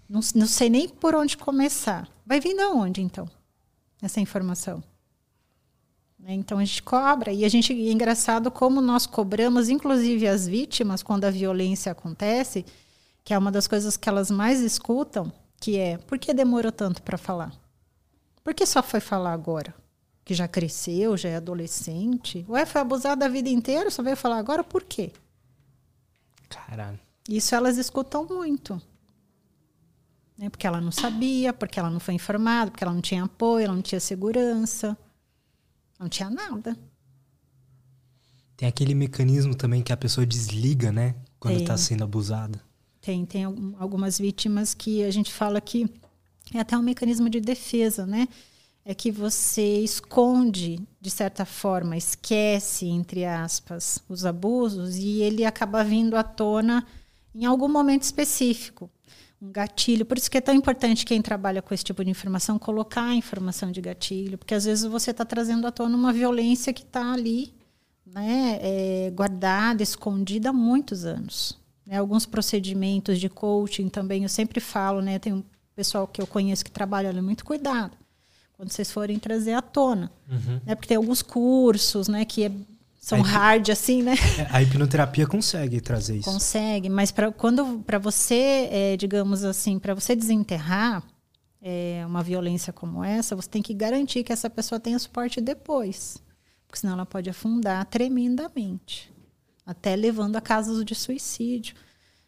Não, não sei nem por onde começar. Vai vir de onde, então, essa informação? Né? Então a gente cobra e a gente é engraçado como nós cobramos, inclusive as vítimas, quando a violência acontece, que é uma das coisas que elas mais escutam, que é por que demorou tanto para falar? Por que só foi falar agora? Que já cresceu, já é adolescente? Ué, foi abusada a vida inteira, só veio falar agora por quê? Caralho. Isso elas escutam muito. Né? Porque ela não sabia, porque ela não foi informada, porque ela não tinha apoio, ela não tinha segurança. Não tinha nada. Tem aquele mecanismo também que a pessoa desliga, né? Quando está sendo abusada. Tem, tem algumas vítimas que a gente fala que é até um mecanismo de defesa, né? É que você esconde, de certa forma, esquece, entre aspas, os abusos e ele acaba vindo à tona em algum momento específico um gatilho. Por isso que é tão importante quem trabalha com esse tipo de informação colocar a informação de gatilho, porque às vezes você está trazendo à tona uma violência que está ali, né, é, guardada, escondida há muitos anos. Né? Alguns procedimentos de coaching também eu sempre falo, né, tem um pessoal que eu conheço que trabalha, olha, muito cuidado quando vocês forem trazer à tona, uhum. né, porque tem alguns cursos, né, que é são hard assim, né? É, a hipnoterapia consegue trazer isso. Consegue, mas para quando para você, é, digamos assim, para você desenterrar é, uma violência como essa, você tem que garantir que essa pessoa tenha suporte depois, porque senão ela pode afundar tremendamente, até levando a casos de suicídio,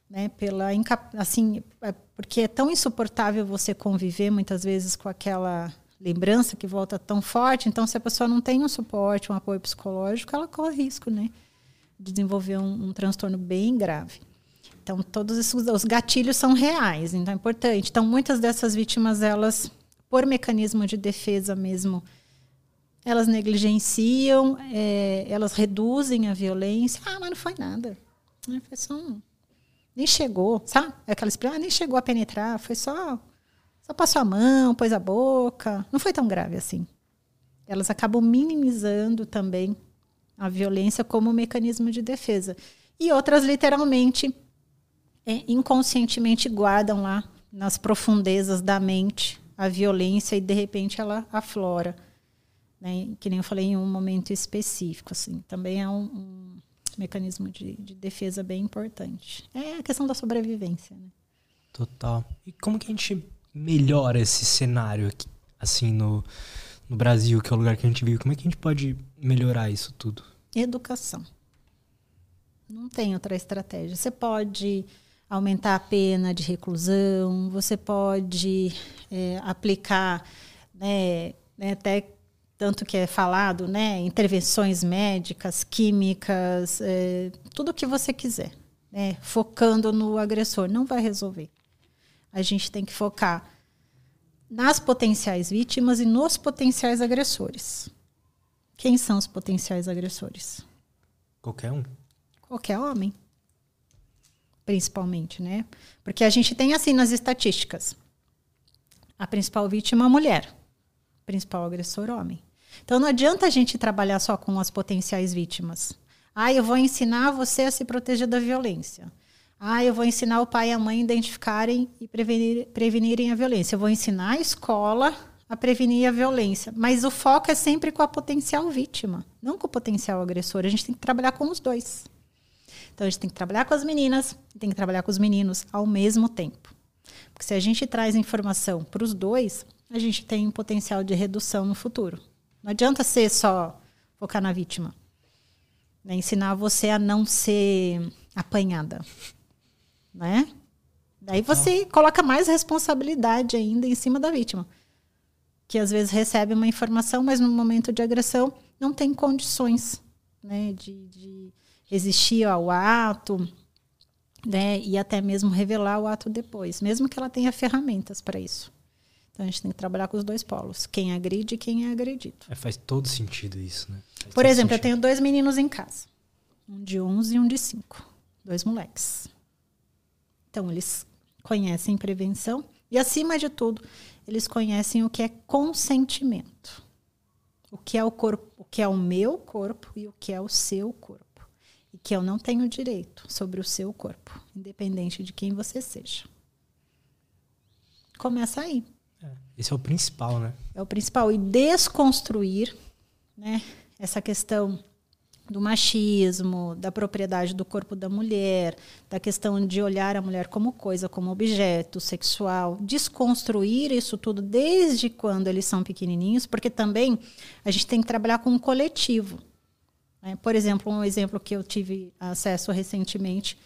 né? Pela assim, é, porque é tão insuportável você conviver muitas vezes com aquela lembrança que volta tão forte. Então, se a pessoa não tem um suporte, um apoio psicológico, ela corre risco, né? De desenvolver um, um transtorno bem grave. Então, todos esses, os gatilhos são reais, então é importante. Então, muitas dessas vítimas, elas, por mecanismo de defesa mesmo, elas negligenciam, é, elas reduzem a violência. Ah, mas não foi nada. Foi só um... Nem chegou, sabe? Aquela expressão, ah, nem chegou a penetrar, foi só só passou a mão, pôs a boca. Não foi tão grave assim. Elas acabam minimizando também a violência como mecanismo de defesa. E outras, literalmente, é, inconscientemente guardam lá nas profundezas da mente a violência e, de repente, ela aflora. Né? Que nem eu falei em um momento específico. Assim. Também é um, um mecanismo de, de, defesa bem importante. É a questão da sobrevivência. Né? Total. E como que a gente melhora esse cenário aqui, assim, no, no Brasil, que é o lugar que a gente vive? Como é que a gente pode melhorar isso tudo? Educação. Não tem outra estratégia. Você pode aumentar a pena de reclusão, você pode é, aplicar, né, né, até tanto que é falado, né, intervenções médicas, químicas, é, tudo o que você quiser, né, focando no agressor, não vai resolver a gente tem que focar nas potenciais vítimas e nos potenciais agressores. Quem são os potenciais agressores? Qualquer um. Qualquer homem. Principalmente, né? Porque a gente tem assim nas estatísticas. A principal vítima é a mulher. Principal agressor homem. Então não adianta a gente trabalhar só com as potenciais vítimas. Ah, eu vou ensinar você a se proteger da violência. Ah, eu vou ensinar o pai e a mãe a identificarem e prevenir, prevenirem a violência. Eu vou ensinar a escola a prevenir a violência. Mas o foco é sempre com a potencial vítima, não com o potencial agressor. A gente tem que trabalhar com os dois. Então a gente tem que trabalhar com as meninas tem que trabalhar com os meninos ao mesmo tempo. Porque se a gente traz informação para os dois, a gente tem um potencial de redução no futuro. Não adianta ser só focar na vítima. Né? Ensinar você a não ser apanhada né? Daí você coloca mais responsabilidade ainda em cima da vítima. Que às vezes recebe uma informação, mas no momento de agressão não tem condições né, de, de resistir ao ato né, e até mesmo revelar o ato depois, mesmo que ela tenha ferramentas para isso. Então a gente tem que trabalhar com os dois polos, quem agride e quem é agredido. É, faz todo sentido isso, né? Faz Por exemplo, sentido. eu tenho dois meninos em casa, um de 11 e um de 5, dois moleques. Então eles conhecem prevenção e, acima de tudo, eles conhecem o que é consentimento. O que é o corpo, o que é o meu corpo e o que é o seu corpo. E que eu não tenho direito sobre o seu corpo, independente de quem você seja. Começa aí. É, esse é o principal, né? É o principal. E desconstruir né, essa questão do machismo, da propriedade do corpo da mulher, da questão de olhar a mulher como coisa, como objeto sexual, desconstruir isso tudo desde quando eles são pequenininhos, porque também a gente tem que trabalhar com um coletivo. Né? Por exemplo, um exemplo que eu tive acesso recentemente,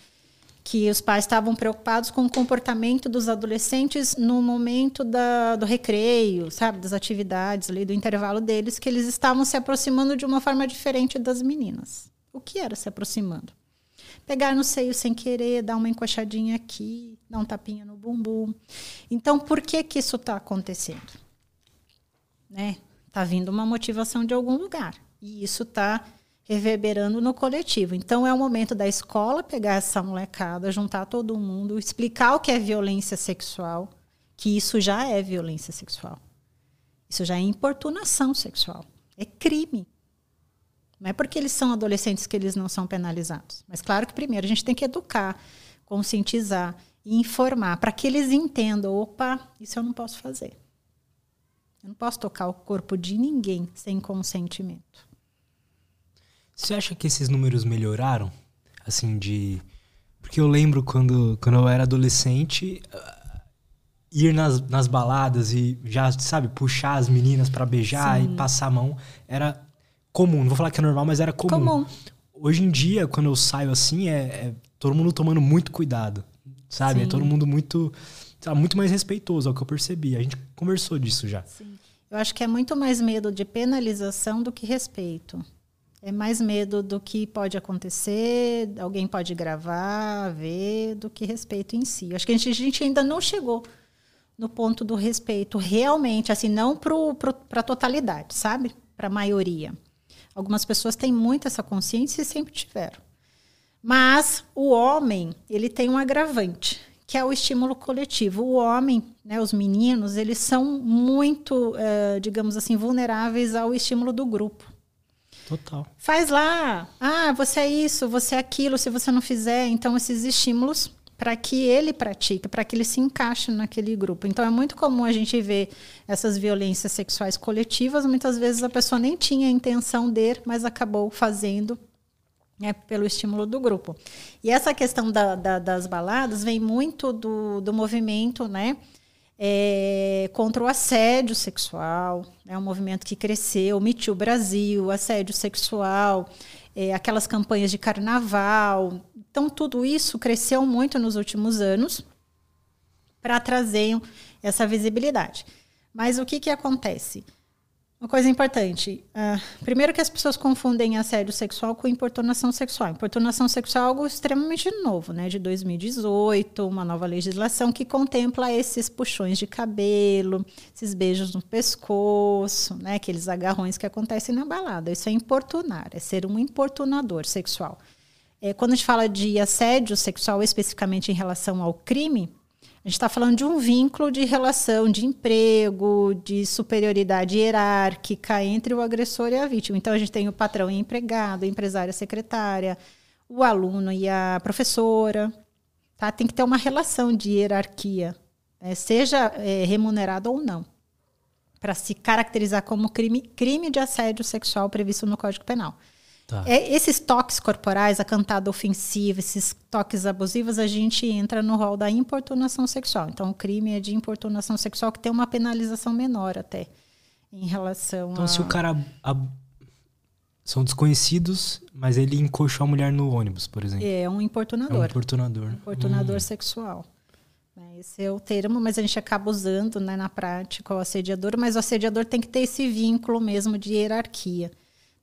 que os pais estavam preocupados com o comportamento dos adolescentes no momento da, do recreio, sabe, das atividades ali, do intervalo deles, que eles estavam se aproximando de uma forma diferente das meninas. O que era se aproximando? Pegar no seio sem querer, dar uma encoxadinha aqui, dar um tapinha no bumbum. Então, por que que isso está acontecendo? Né? Tá vindo uma motivação de algum lugar. E isso está reverberando no coletivo. Então é o momento da escola pegar essa molecada, juntar todo mundo, explicar o que é violência sexual, que isso já é violência sexual. Isso já é importunação sexual. É crime. Não é porque eles são adolescentes que eles não são penalizados. Mas claro que primeiro a gente tem que educar, conscientizar e informar para que eles entendam, opa, isso eu não posso fazer. Eu não posso tocar o corpo de ninguém sem consentimento. Você acha que esses números melhoraram? Assim, de. Porque eu lembro quando, quando eu era adolescente, uh, ir nas, nas baladas e já, sabe, puxar as meninas para beijar Sim. e passar a mão era comum. Não vou falar que é normal, mas era comum. comum. Hoje em dia, quando eu saio assim, é, é todo mundo tomando muito cuidado, sabe? É Sim. É todo mundo muito, sabe, muito mais respeitoso, é o que eu percebi. A gente conversou disso já. Sim. Eu acho que é muito mais medo de penalização do que respeito. É mais medo do que pode acontecer, alguém pode gravar, ver, do que respeito em si. Acho que a gente, a gente ainda não chegou no ponto do respeito realmente, assim, não para a totalidade, sabe? Para a maioria. Algumas pessoas têm muito essa consciência e sempre tiveram. Mas o homem, ele tem um agravante, que é o estímulo coletivo. O homem, né, os meninos, eles são muito, uh, digamos assim, vulneráveis ao estímulo do grupo. Total. Faz lá. Ah, você é isso, você é aquilo, se você não fizer. Então, esses estímulos para que ele pratique, para que ele se encaixe naquele grupo. Então, é muito comum a gente ver essas violências sexuais coletivas. Muitas vezes a pessoa nem tinha a intenção de, mas acabou fazendo né, pelo estímulo do grupo. E essa questão da, da, das baladas vem muito do, do movimento, né? É, contra o assédio sexual, é um movimento que cresceu, Too Brasil, assédio sexual, é, aquelas campanhas de carnaval. Então, tudo isso cresceu muito nos últimos anos para trazer essa visibilidade. Mas o que, que acontece? Uma coisa importante. Uh, primeiro que as pessoas confundem assédio sexual com importunação sexual. Importunação sexual é algo extremamente novo, né? De 2018, uma nova legislação que contempla esses puxões de cabelo, esses beijos no pescoço, né? Aqueles agarrões que acontecem na balada. Isso é importunar, é ser um importunador sexual. É, quando a gente fala de assédio sexual especificamente em relação ao crime, a gente está falando de um vínculo de relação de emprego, de superioridade hierárquica entre o agressor e a vítima. Então, a gente tem o patrão e empregado, a empresária e a secretária, o aluno e a professora. Tá? Tem que ter uma relação de hierarquia, né? seja é, remunerado ou não, para se caracterizar como crime, crime de assédio sexual previsto no Código Penal. Tá. É, esses toques corporais, a cantada ofensiva, esses toques abusivos, a gente entra no rol da importunação sexual. Então, o crime é de importunação sexual que tem uma penalização menor até em relação então, a... se o cara a... são desconhecidos, mas ele encoxou a mulher no ônibus, por exemplo. É um importunador. É um importunador. Importunador hum. sexual. Esse é o termo, mas a gente acaba usando né, na prática o assediador, mas o assediador tem que ter esse vínculo mesmo de hierarquia.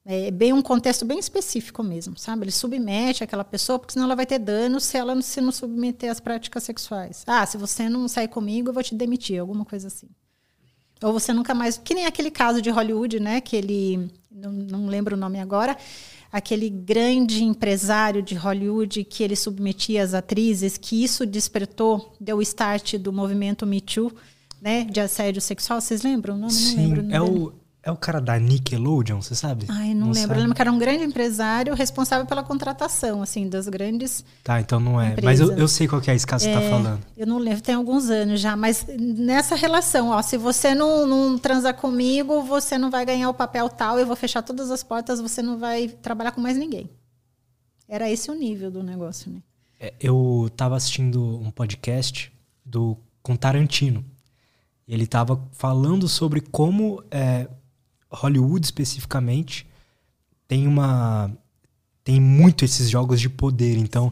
É bem um contexto bem específico mesmo, sabe? Ele submete aquela pessoa, porque senão ela vai ter dano se ela não se não submeter às práticas sexuais. Ah, se você não sair comigo, eu vou te demitir, alguma coisa assim. Ou você nunca mais. Que nem aquele caso de Hollywood, né? Que ele. Não, não lembro o nome agora. Aquele grande empresário de Hollywood que ele submetia as atrizes, que isso despertou, deu o start do movimento Me Too, né? De assédio sexual. Vocês lembram o nome? Sim, não lembro. é o, é o cara da Nickelodeon, você sabe? Ai, não, não lembro. Sabe? Eu lembro que era um grande empresário responsável pela contratação, assim, das grandes. Tá, então não é. Empresas. Mas eu, eu sei qual que é esse caso que você tá é, falando. Eu não lembro, tem alguns anos já. Mas nessa relação, ó, se você não, não transar comigo, você não vai ganhar o papel tal, eu vou fechar todas as portas, você não vai trabalhar com mais ninguém. Era esse o nível do negócio, né? É, eu tava assistindo um podcast do com Tarantino. Ele tava falando sobre como. É, Hollywood especificamente tem uma tem muito esses jogos de poder. Então,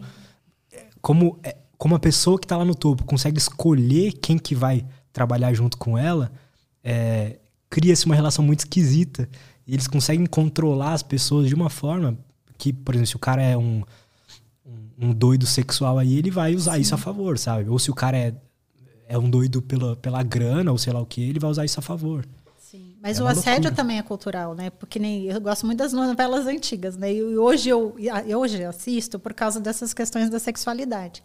como é, como a pessoa que está lá no topo consegue escolher quem que vai trabalhar junto com ela, é, cria-se uma relação muito esquisita. E eles conseguem controlar as pessoas de uma forma que, por exemplo, se o cara é um, um, um doido sexual aí, ele vai usar Sim. isso a favor, sabe? Ou se o cara é, é um doido pela, pela grana, ou sei lá o que, ele vai usar isso a favor. Mas é o assédio loucura. também é cultural, né? Porque nem eu gosto muito das novelas antigas, né? E hoje eu, eu hoje assisto por causa dessas questões da sexualidade.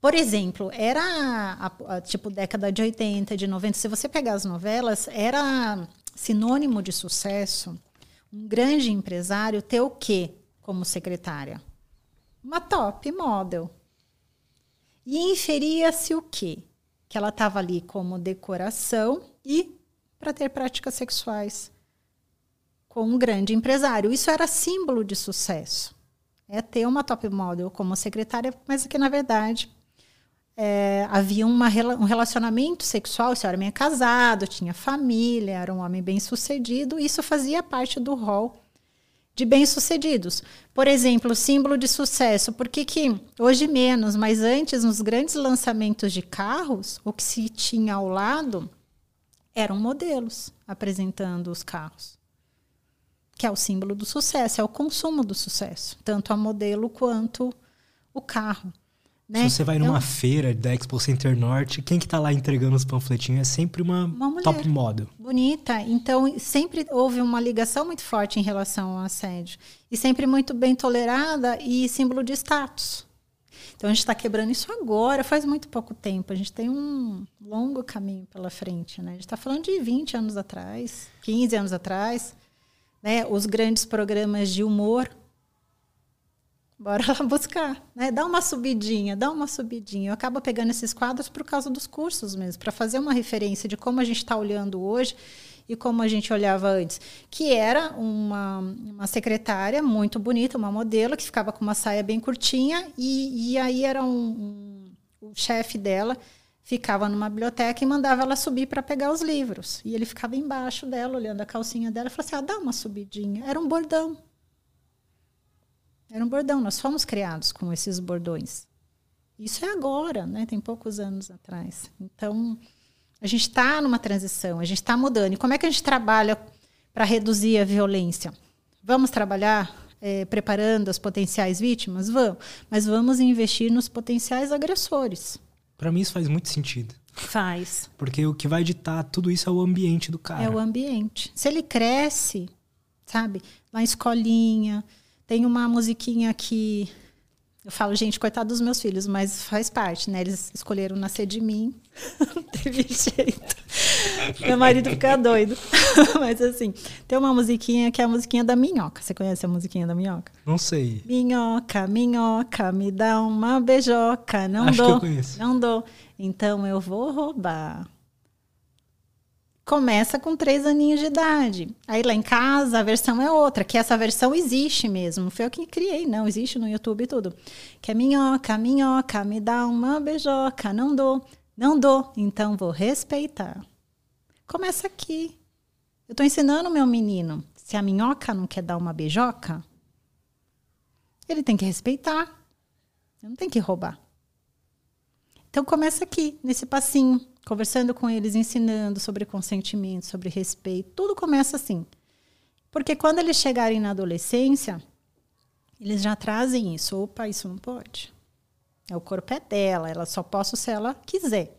Por exemplo, era a, a, tipo década de 80, de 90, se você pegar as novelas, era sinônimo de sucesso um grande empresário ter o quê como secretária? Uma top model. E inferia-se o quê? Que ela estava ali como decoração e para ter práticas sexuais com um grande empresário. Isso era símbolo de sucesso. É ter uma top model como secretária, mas que na verdade é, havia uma, um relacionamento sexual. Esse homem é casado, tinha família, era um homem bem sucedido. Isso fazia parte do rol de bem-sucedidos. Por exemplo, símbolo de sucesso. Por que, que hoje menos, mas antes, nos grandes lançamentos de carros, o que se tinha ao lado eram modelos apresentando os carros. Que é o símbolo do sucesso, é o consumo do sucesso, tanto a modelo quanto o carro. Né? Se você vai numa então, feira da Expo Center Norte, quem que está lá entregando os panfletinhos é sempre uma, uma top model. Bonita. Então, sempre houve uma ligação muito forte em relação ao assédio. E sempre muito bem tolerada e símbolo de status. Então a gente está quebrando isso agora, faz muito pouco tempo. A gente tem um longo caminho pela frente. Né? A gente está falando de 20 anos atrás, 15 anos atrás. Né? Os grandes programas de humor. Bora lá buscar, né? Dá uma subidinha, dá uma subidinha. Eu acabo pegando esses quadros por causa dos cursos mesmo, para fazer uma referência de como a gente está olhando hoje e como a gente olhava antes, que era uma, uma secretária muito bonita, uma modelo, que ficava com uma saia bem curtinha, e, e aí era um, um o chefe dela ficava numa biblioteca e mandava ela subir para pegar os livros. E ele ficava embaixo dela, olhando a calcinha dela, e falava assim: ah, dá uma subidinha. Era um bordão. Era um bordão. Nós fomos criados com esses bordões. Isso é agora, né? Tem poucos anos atrás. Então, a gente está numa transição, a gente está mudando. E como é que a gente trabalha para reduzir a violência? Vamos trabalhar é, preparando as potenciais vítimas? Vamos. Mas vamos investir nos potenciais agressores. Para mim, isso faz muito sentido. Faz. Porque o que vai ditar tudo isso é o ambiente do cara. É o ambiente. Se ele cresce, sabe, na escolinha, tem uma musiquinha que eu falo, gente, coitado dos meus filhos, mas faz parte, né? Eles escolheram nascer de mim. Não teve jeito. Meu marido fica doido. mas assim, tem uma musiquinha que é a musiquinha da minhoca. Você conhece a musiquinha da minhoca? Não sei. Minhoca, minhoca, me dá uma beijoca. Não Acho dou. Que eu conheço. Não dou. Então eu vou roubar começa com três aninhos de idade. Aí lá em casa a versão é outra, que essa versão existe mesmo. Foi eu que criei, não, existe no YouTube tudo. Que é minhoca, minhoca, me dá uma beijoca. Não dou, não dou, então vou respeitar. Começa aqui. Eu estou ensinando meu menino. Se a minhoca não quer dar uma beijoca, ele tem que respeitar. Não tem que roubar. Então começa aqui, nesse passinho, conversando com eles, ensinando sobre consentimento, sobre respeito. Tudo começa assim. Porque quando eles chegarem na adolescência, eles já trazem isso. Opa, isso não pode. É o corpo é dela, ela só posso se ela quiser.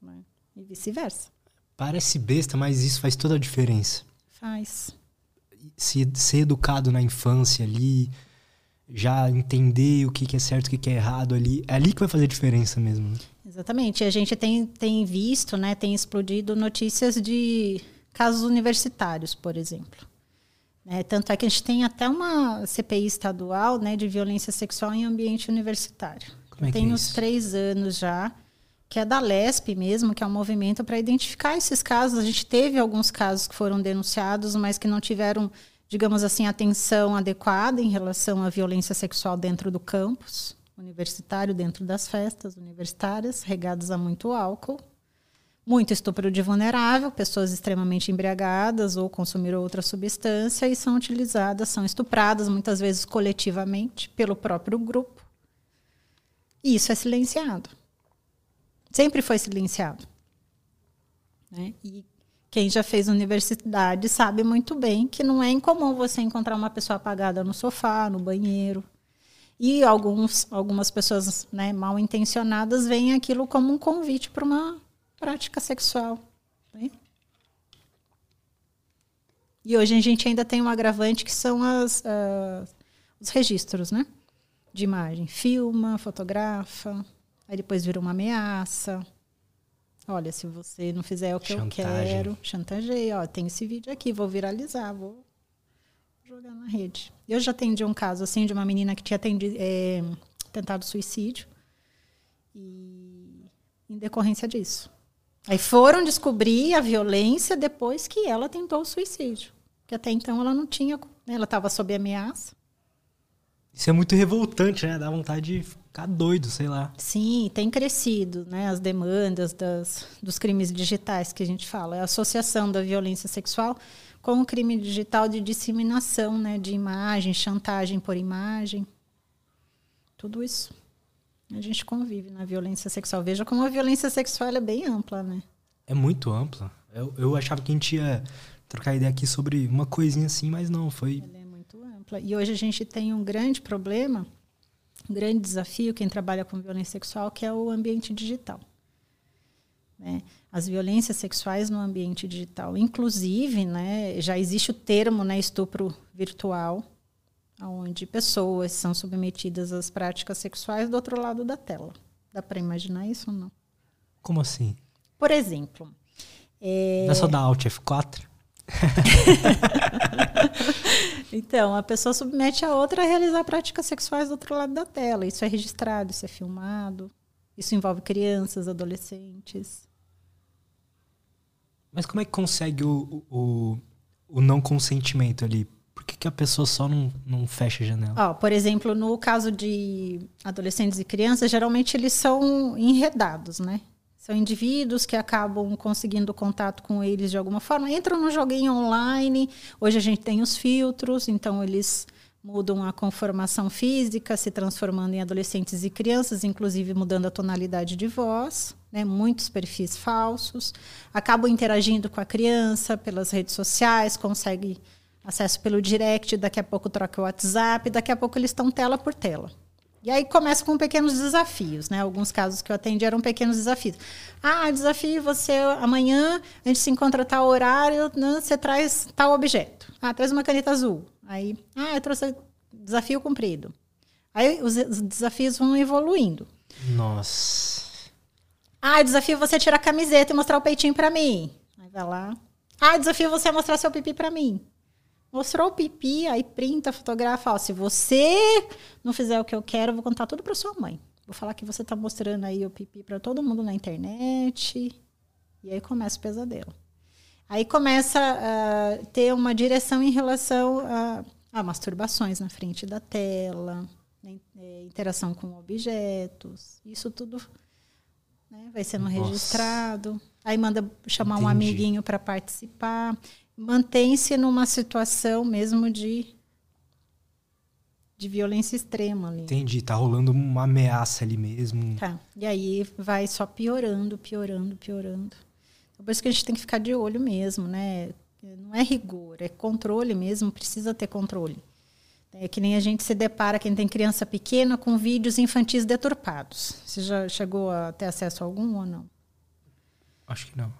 Né? E vice-versa. Parece besta, mas isso faz toda a diferença. Faz. Se, ser educado na infância ali, já entender o que, que é certo, o que, que é errado ali. É ali que vai fazer diferença mesmo. Né? Exatamente. A gente tem, tem visto, né, tem explodido notícias de casos universitários, por exemplo. É, tanto é que a gente tem até uma CPI estadual né, de violência sexual em ambiente universitário. Como é tem é uns isso? três anos já, que é da LESP mesmo, que é um movimento para identificar esses casos. A gente teve alguns casos que foram denunciados, mas que não tiveram digamos assim, atenção adequada em relação à violência sexual dentro do campus universitário, dentro das festas universitárias, regadas a muito álcool, muito estupro de vulnerável, pessoas extremamente embriagadas ou consumiram outra substância e são utilizadas, são estupradas muitas vezes coletivamente pelo próprio grupo. E isso é silenciado. Sempre foi silenciado. Né? E quem já fez universidade sabe muito bem que não é incomum você encontrar uma pessoa apagada no sofá, no banheiro. E alguns, algumas pessoas né, mal intencionadas veem aquilo como um convite para uma prática sexual. Né? E hoje a gente ainda tem um agravante que são as, uh, os registros né, de imagem. Filma, fotografa, aí depois vira uma ameaça. Olha, se você não fizer o que Chantagem. eu quero, chantageei. Ó, tem esse vídeo aqui, vou viralizar, vou jogar na rede. Eu já atendi um caso assim de uma menina que tinha é, tentado suicídio e em decorrência disso. Aí foram descobrir a violência depois que ela tentou o suicídio, que até então ela não tinha, né, ela estava sob ameaça. Isso é muito revoltante, né? Dá vontade de ficar doido, sei lá. Sim, tem crescido, né? As demandas das, dos crimes digitais que a gente fala, é a associação da violência sexual com o crime digital de disseminação, né? De imagem, chantagem por imagem, tudo isso. A gente convive na violência sexual. Veja como a violência sexual é bem ampla, né? É muito ampla. Eu, eu achava que a gente ia trocar ideia aqui sobre uma coisinha assim, mas não, foi. Ela é muito ampla. E hoje a gente tem um grande problema, grande desafio, quem trabalha com violência sexual, que é o ambiente digital. Né? As violências sexuais no ambiente digital. Inclusive, né, já existe o termo né, estupro virtual, onde pessoas são submetidas às práticas sexuais do outro lado da tela. Dá para imaginar isso ou não? Como assim? Por exemplo. É... Não é só dar Alt F4? então, a pessoa submete a outra a realizar práticas sexuais do outro lado da tela. Isso é registrado, isso é filmado. Isso envolve crianças, adolescentes. Mas como é que consegue o, o, o não consentimento ali? Por que, que a pessoa só não, não fecha a janela? Ó, por exemplo, no caso de adolescentes e crianças, geralmente eles são enredados, né? São indivíduos que acabam conseguindo contato com eles de alguma forma, entram no joguinho online. Hoje a gente tem os filtros, então eles mudam a conformação física, se transformando em adolescentes e crianças, inclusive mudando a tonalidade de voz, né? muitos perfis falsos. Acabam interagindo com a criança pelas redes sociais, conseguem acesso pelo direct, daqui a pouco troca o WhatsApp, daqui a pouco eles estão tela por tela. E aí começa com pequenos desafios, né? Alguns casos que eu atendi eram pequenos desafios. Ah, desafio você amanhã a gente se encontra tal horário, né? você traz tal objeto. Ah, traz uma caneta azul. Aí, ah, eu trouxe desafio cumprido. Aí os desafios vão evoluindo. Nossa. Ah, desafio você tirar a camiseta e mostrar o peitinho para mim. Aí vai lá. Ah, desafio você mostrar seu pipi para mim. Mostrou o pipi, aí printa, fotografa. Ó, se você não fizer o que eu quero, eu vou contar tudo para sua mãe. Vou falar que você tá mostrando aí o pipi para todo mundo na internet. E aí começa o pesadelo. Aí começa a ter uma direção em relação a, a masturbações na frente da tela, né, interação com objetos. Isso tudo né, vai sendo Nossa. registrado. Aí manda chamar um Entendi. amiguinho para participar mantém-se numa situação mesmo de, de violência extrema ali. Entendi, tá rolando uma ameaça ali mesmo. Tá. E aí vai só piorando, piorando, piorando. Então, por isso que a gente tem que ficar de olho mesmo, né? Não é rigor, é controle mesmo, precisa ter controle. É que nem a gente se depara, quem tem criança pequena, com vídeos infantis deturpados. Você já chegou a ter acesso a algum ou não? Acho que não.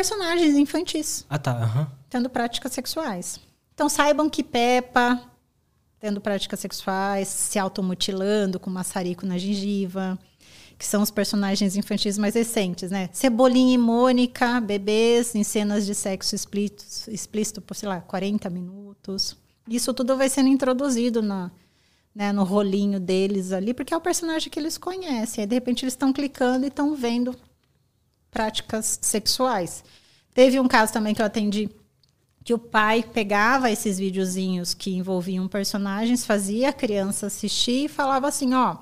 Personagens infantis. Ah, tá. Uhum. Tendo práticas sexuais. Então saibam que Peppa, tendo práticas sexuais, se automutilando com maçarico na gengiva, que são os personagens infantis mais recentes, né? Cebolinha e Mônica, bebês em cenas de sexo explícito, explícito por, sei lá, 40 minutos. Isso tudo vai sendo introduzido na, né, no rolinho deles ali, porque é o personagem que eles conhecem. Aí, de repente, eles estão clicando e estão vendo práticas sexuais. Teve um caso também que eu atendi que o pai pegava esses videozinhos que envolviam personagens, fazia a criança assistir e falava assim, ó,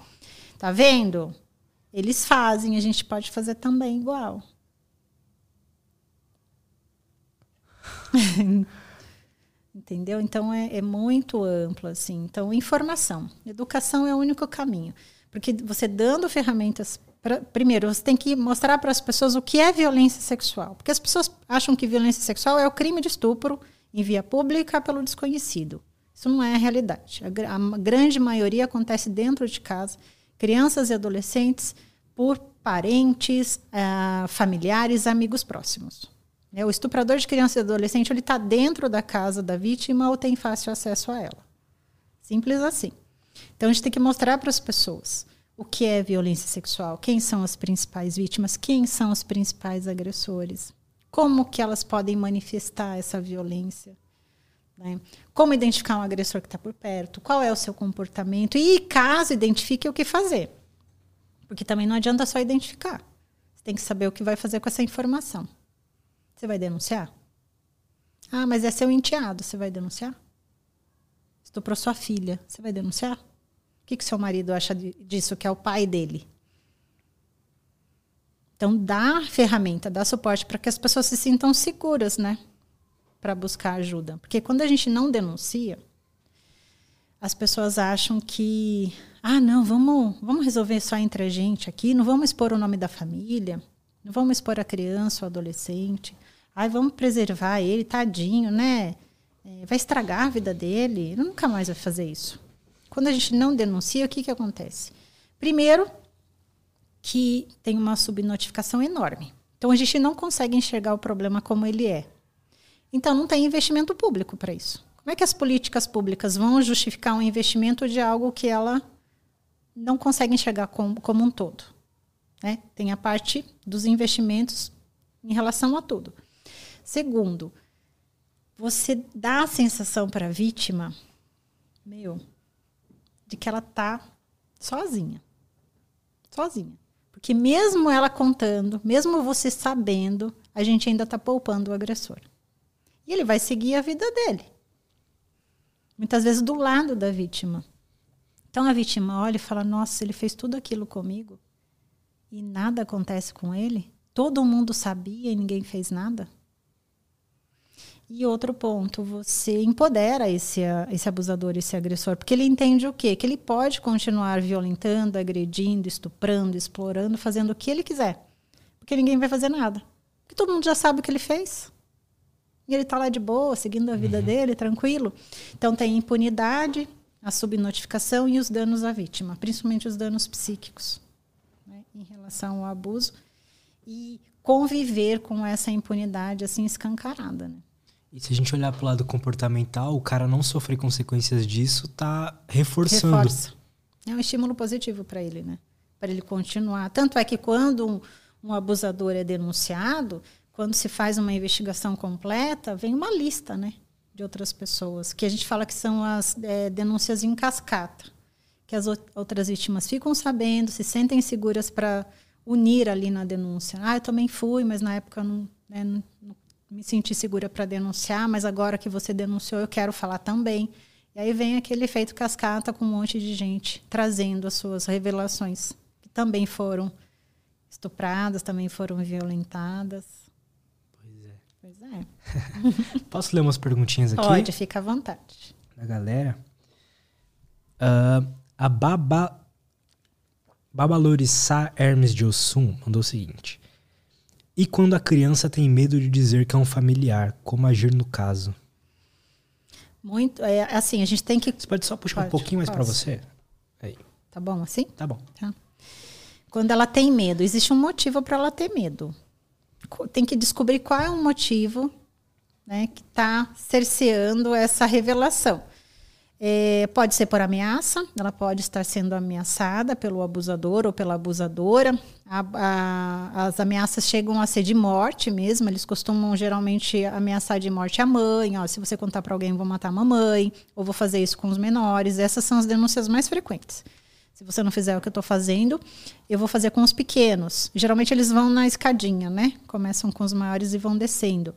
tá vendo? Eles fazem, a gente pode fazer também igual. Entendeu? Então é, é, muito amplo assim. Então informação, educação é o único caminho, porque você dando ferramentas pra, primeiro você tem que mostrar para as pessoas o que é violência sexual, porque as pessoas acham que violência sexual é o crime de estupro em via pública pelo desconhecido. Isso não é a realidade. A, a grande maioria acontece dentro de casa, crianças e adolescentes por parentes, uh, familiares, amigos próximos. É, o estuprador de criança e adolescente ele está dentro da casa da vítima ou tem fácil acesso a ela. Simples assim. Então a gente tem que mostrar para as pessoas o que é violência sexual, quem são as principais vítimas, quem são os principais agressores, como que elas podem manifestar essa violência, né? como identificar um agressor que está por perto, qual é o seu comportamento e caso identifique o que fazer, porque também não adianta só identificar, você tem que saber o que vai fazer com essa informação. Você vai denunciar? Ah, mas é seu enteado, você vai denunciar? Estuprou sua filha, você vai denunciar? Que, que seu marido acha disso, que é o pai dele? Então, dá ferramenta, dá suporte para que as pessoas se sintam seguras, né? Para buscar ajuda. Porque quando a gente não denuncia, as pessoas acham que, ah, não, vamos, vamos resolver só entre a gente aqui, não vamos expor o nome da família, não vamos expor a criança ou adolescente. Ai, vamos preservar ele, tadinho, né? É, vai estragar a vida dele. Ele nunca mais vai fazer isso. Quando a gente não denuncia, o que, que acontece? Primeiro, que tem uma subnotificação enorme. Então a gente não consegue enxergar o problema como ele é. Então não tem investimento público para isso. Como é que as políticas públicas vão justificar um investimento de algo que ela não consegue enxergar como, como um todo? Né? Tem a parte dos investimentos em relação a tudo. Segundo, você dá a sensação para a vítima, meu, de que ela tá sozinha. Sozinha. Porque mesmo ela contando, mesmo você sabendo, a gente ainda está poupando o agressor. E ele vai seguir a vida dele. Muitas vezes do lado da vítima. Então a vítima olha e fala: Nossa, ele fez tudo aquilo comigo e nada acontece com ele? Todo mundo sabia e ninguém fez nada? E outro ponto, você empodera esse, esse abusador, esse agressor, porque ele entende o quê? Que ele pode continuar violentando, agredindo, estuprando, explorando, fazendo o que ele quiser. Porque ninguém vai fazer nada. Porque todo mundo já sabe o que ele fez. E ele está lá de boa, seguindo a vida uhum. dele, tranquilo. Então tem impunidade, a subnotificação e os danos à vítima, principalmente os danos psíquicos né, em relação ao abuso. E conviver com essa impunidade assim escancarada. Né? E se a gente olhar para o lado comportamental, o cara não sofrer consequências disso tá reforçando. Reforça. É um estímulo positivo para ele, né? Para ele continuar. Tanto é que quando um, um, abusador é denunciado, quando se faz uma investigação completa, vem uma lista, né? De outras pessoas, que a gente fala que são as é, denúncias em cascata. Que as outras vítimas ficam sabendo, se sentem seguras para unir ali na denúncia. Ah, eu também fui, mas na época não, né, não me senti segura para denunciar, mas agora que você denunciou, eu quero falar também. E aí vem aquele efeito cascata com um monte de gente trazendo as suas revelações, que também foram estupradas, também foram violentadas. Pois é. Pois é. Posso ler umas perguntinhas aqui? Pode, fica à vontade. Da galera. Uh, a Baba, Babalorissá Hermes de Ossum mandou o seguinte. E quando a criança tem medo de dizer que é um familiar, como agir no caso? Muito, é, assim, a gente tem que... Você pode só puxar pode, um pouquinho mais para você? Aí. Tá bom assim? Tá bom. Tá. Quando ela tem medo, existe um motivo para ela ter medo. Tem que descobrir qual é o motivo né, que está cerceando essa revelação. É, pode ser por ameaça, ela pode estar sendo ameaçada pelo abusador ou pela abusadora. A, a, as ameaças chegam a ser de morte mesmo, eles costumam geralmente ameaçar de morte a mãe: ó, se você contar para alguém, vou matar a mamãe, ou vou fazer isso com os menores. Essas são as denúncias mais frequentes. Se você não fizer o que eu estou fazendo, eu vou fazer com os pequenos. Geralmente eles vão na escadinha, né? Começam com os maiores e vão descendo.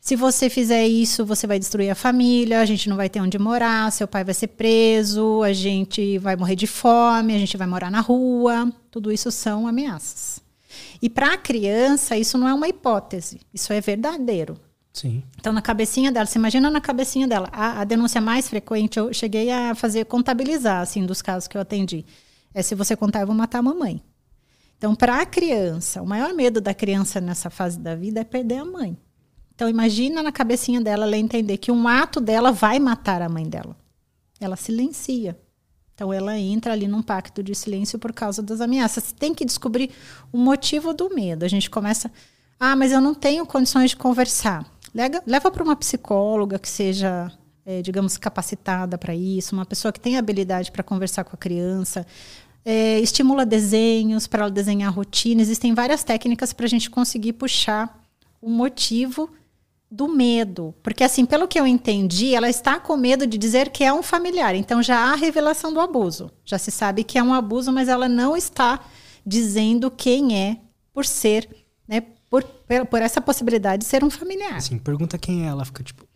Se você fizer isso, você vai destruir a família, a gente não vai ter onde morar, seu pai vai ser preso, a gente vai morrer de fome, a gente vai morar na rua. Tudo isso são ameaças. E para a criança, isso não é uma hipótese, isso é verdadeiro. Sim. Então, na cabecinha dela, você imagina na cabecinha dela. A, a denúncia mais frequente, eu cheguei a fazer contabilizar, assim, dos casos que eu atendi. É se você contar, eu vou matar a mamãe. Então, para a criança, o maior medo da criança nessa fase da vida é perder a mãe. Então imagina na cabecinha dela ela entender que um ato dela vai matar a mãe dela. Ela silencia. Então ela entra ali num pacto de silêncio por causa das ameaças. Tem que descobrir o motivo do medo. A gente começa, ah, mas eu não tenho condições de conversar. Leva, leva para uma psicóloga que seja, é, digamos, capacitada para isso, uma pessoa que tenha habilidade para conversar com a criança. É, estimula desenhos para ela desenhar rotina. Existem várias técnicas para a gente conseguir puxar o motivo do medo. Porque, assim, pelo que eu entendi, ela está com medo de dizer que é um familiar. Então já há a revelação do abuso. Já se sabe que é um abuso, mas ela não está dizendo quem é por ser, né? Por, por essa possibilidade de ser um familiar. Assim, pergunta quem é, ela fica tipo.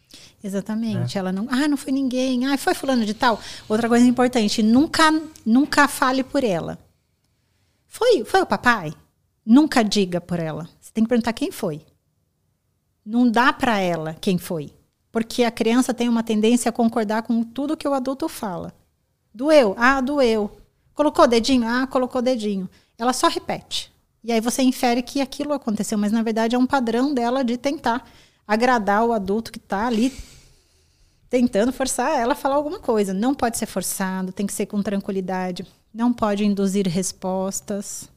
Exatamente. É. Ela não. Ah, não foi ninguém. Ah, foi fulano de tal. Outra coisa importante, nunca, nunca fale por ela. Foi, foi o papai? Nunca diga por ela. Você tem que perguntar quem foi não dá para ela quem foi. Porque a criança tem uma tendência a concordar com tudo que o adulto fala. Doeu? Ah, doeu. Colocou o dedinho? Ah, colocou o dedinho. Ela só repete. E aí você infere que aquilo aconteceu, mas na verdade é um padrão dela de tentar agradar o adulto que está ali tentando forçar ela a falar alguma coisa. Não pode ser forçado, tem que ser com tranquilidade, não pode induzir respostas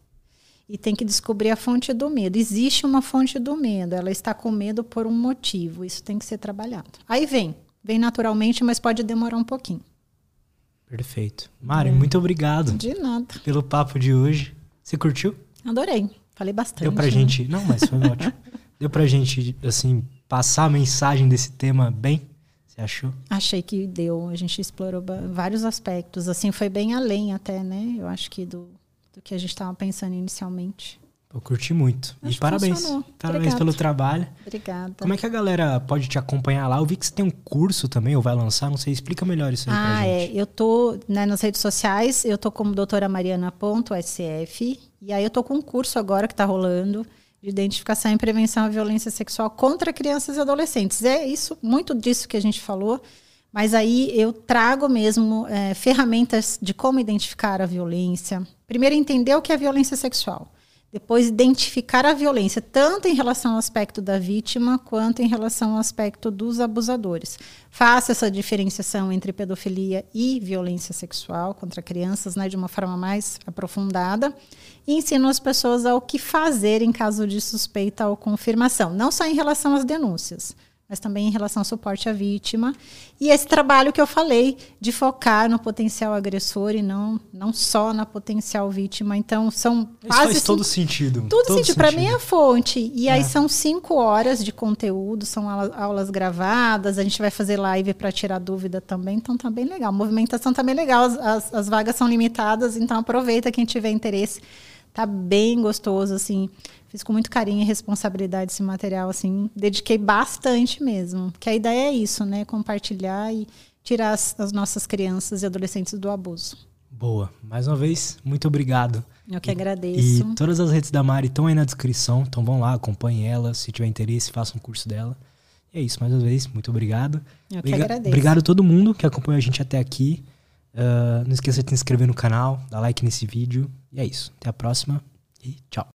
e tem que descobrir a fonte do medo. Existe uma fonte do medo, ela está com medo por um motivo, isso tem que ser trabalhado. Aí vem, vem naturalmente, mas pode demorar um pouquinho. Perfeito. Mari, é. muito obrigado. De nada. Pelo papo de hoje. Você curtiu? Adorei. Falei bastante. Deu pra né? gente. Não, mas foi ótimo. Deu pra gente, assim, passar a mensagem desse tema bem? Você achou? Achei que deu. A gente explorou vários aspectos. Assim, foi bem além até, né? Eu acho que do, do que a gente estava pensando inicialmente. Eu curti muito. Acho e parabéns. Funcionou. Parabéns Obrigada. pelo trabalho. Obrigada. Como é que a galera pode te acompanhar lá? Eu vi que você tem um curso também, ou vai lançar, não sei, explica melhor isso aí ah, pra gente. Ah, é. Eu tô né, nas redes sociais, eu tô como doutora mariana.sf, e aí eu tô com um curso agora que está rolando de identificação e prevenção à violência sexual contra crianças e adolescentes. É isso, muito disso que a gente falou. Mas aí eu trago mesmo é, ferramentas de como identificar a violência. Primeiro, entender o que é violência sexual. Depois, identificar a violência, tanto em relação ao aspecto da vítima, quanto em relação ao aspecto dos abusadores. Faça essa diferenciação entre pedofilia e violência sexual contra crianças, né, de uma forma mais aprofundada. E ensino as pessoas ao que fazer em caso de suspeita ou confirmação, não só em relação às denúncias, mas também em relação ao suporte à vítima. E esse trabalho que eu falei, de focar no potencial agressor e não, não só na potencial vítima. Então, são Isso quase. faz todo sentido. Tudo todo sentido. Para mim é a fonte. E é. aí são cinco horas de conteúdo, são aulas gravadas, a gente vai fazer live para tirar dúvida também. Então, tá bem legal. A movimentação tá bem legal. As, as, as vagas são limitadas, então aproveita quem tiver interesse. Tá bem gostoso, assim. Fiz com muito carinho e responsabilidade esse material, assim, dediquei bastante mesmo. Que a ideia é isso, né? Compartilhar e tirar as, as nossas crianças e adolescentes do abuso. Boa. Mais uma vez, muito obrigado. Eu que agradeço. E todas as redes da Mari estão aí na descrição, então vão lá, acompanhem ela. Se tiver interesse, façam um curso dela. E é isso, mais uma vez, muito obrigado. Eu que agradeço. Obrigado a todo mundo que acompanhou a gente até aqui. Uh, não esqueça de se inscrever no canal, dar like nesse vídeo. E é isso. Até a próxima e tchau.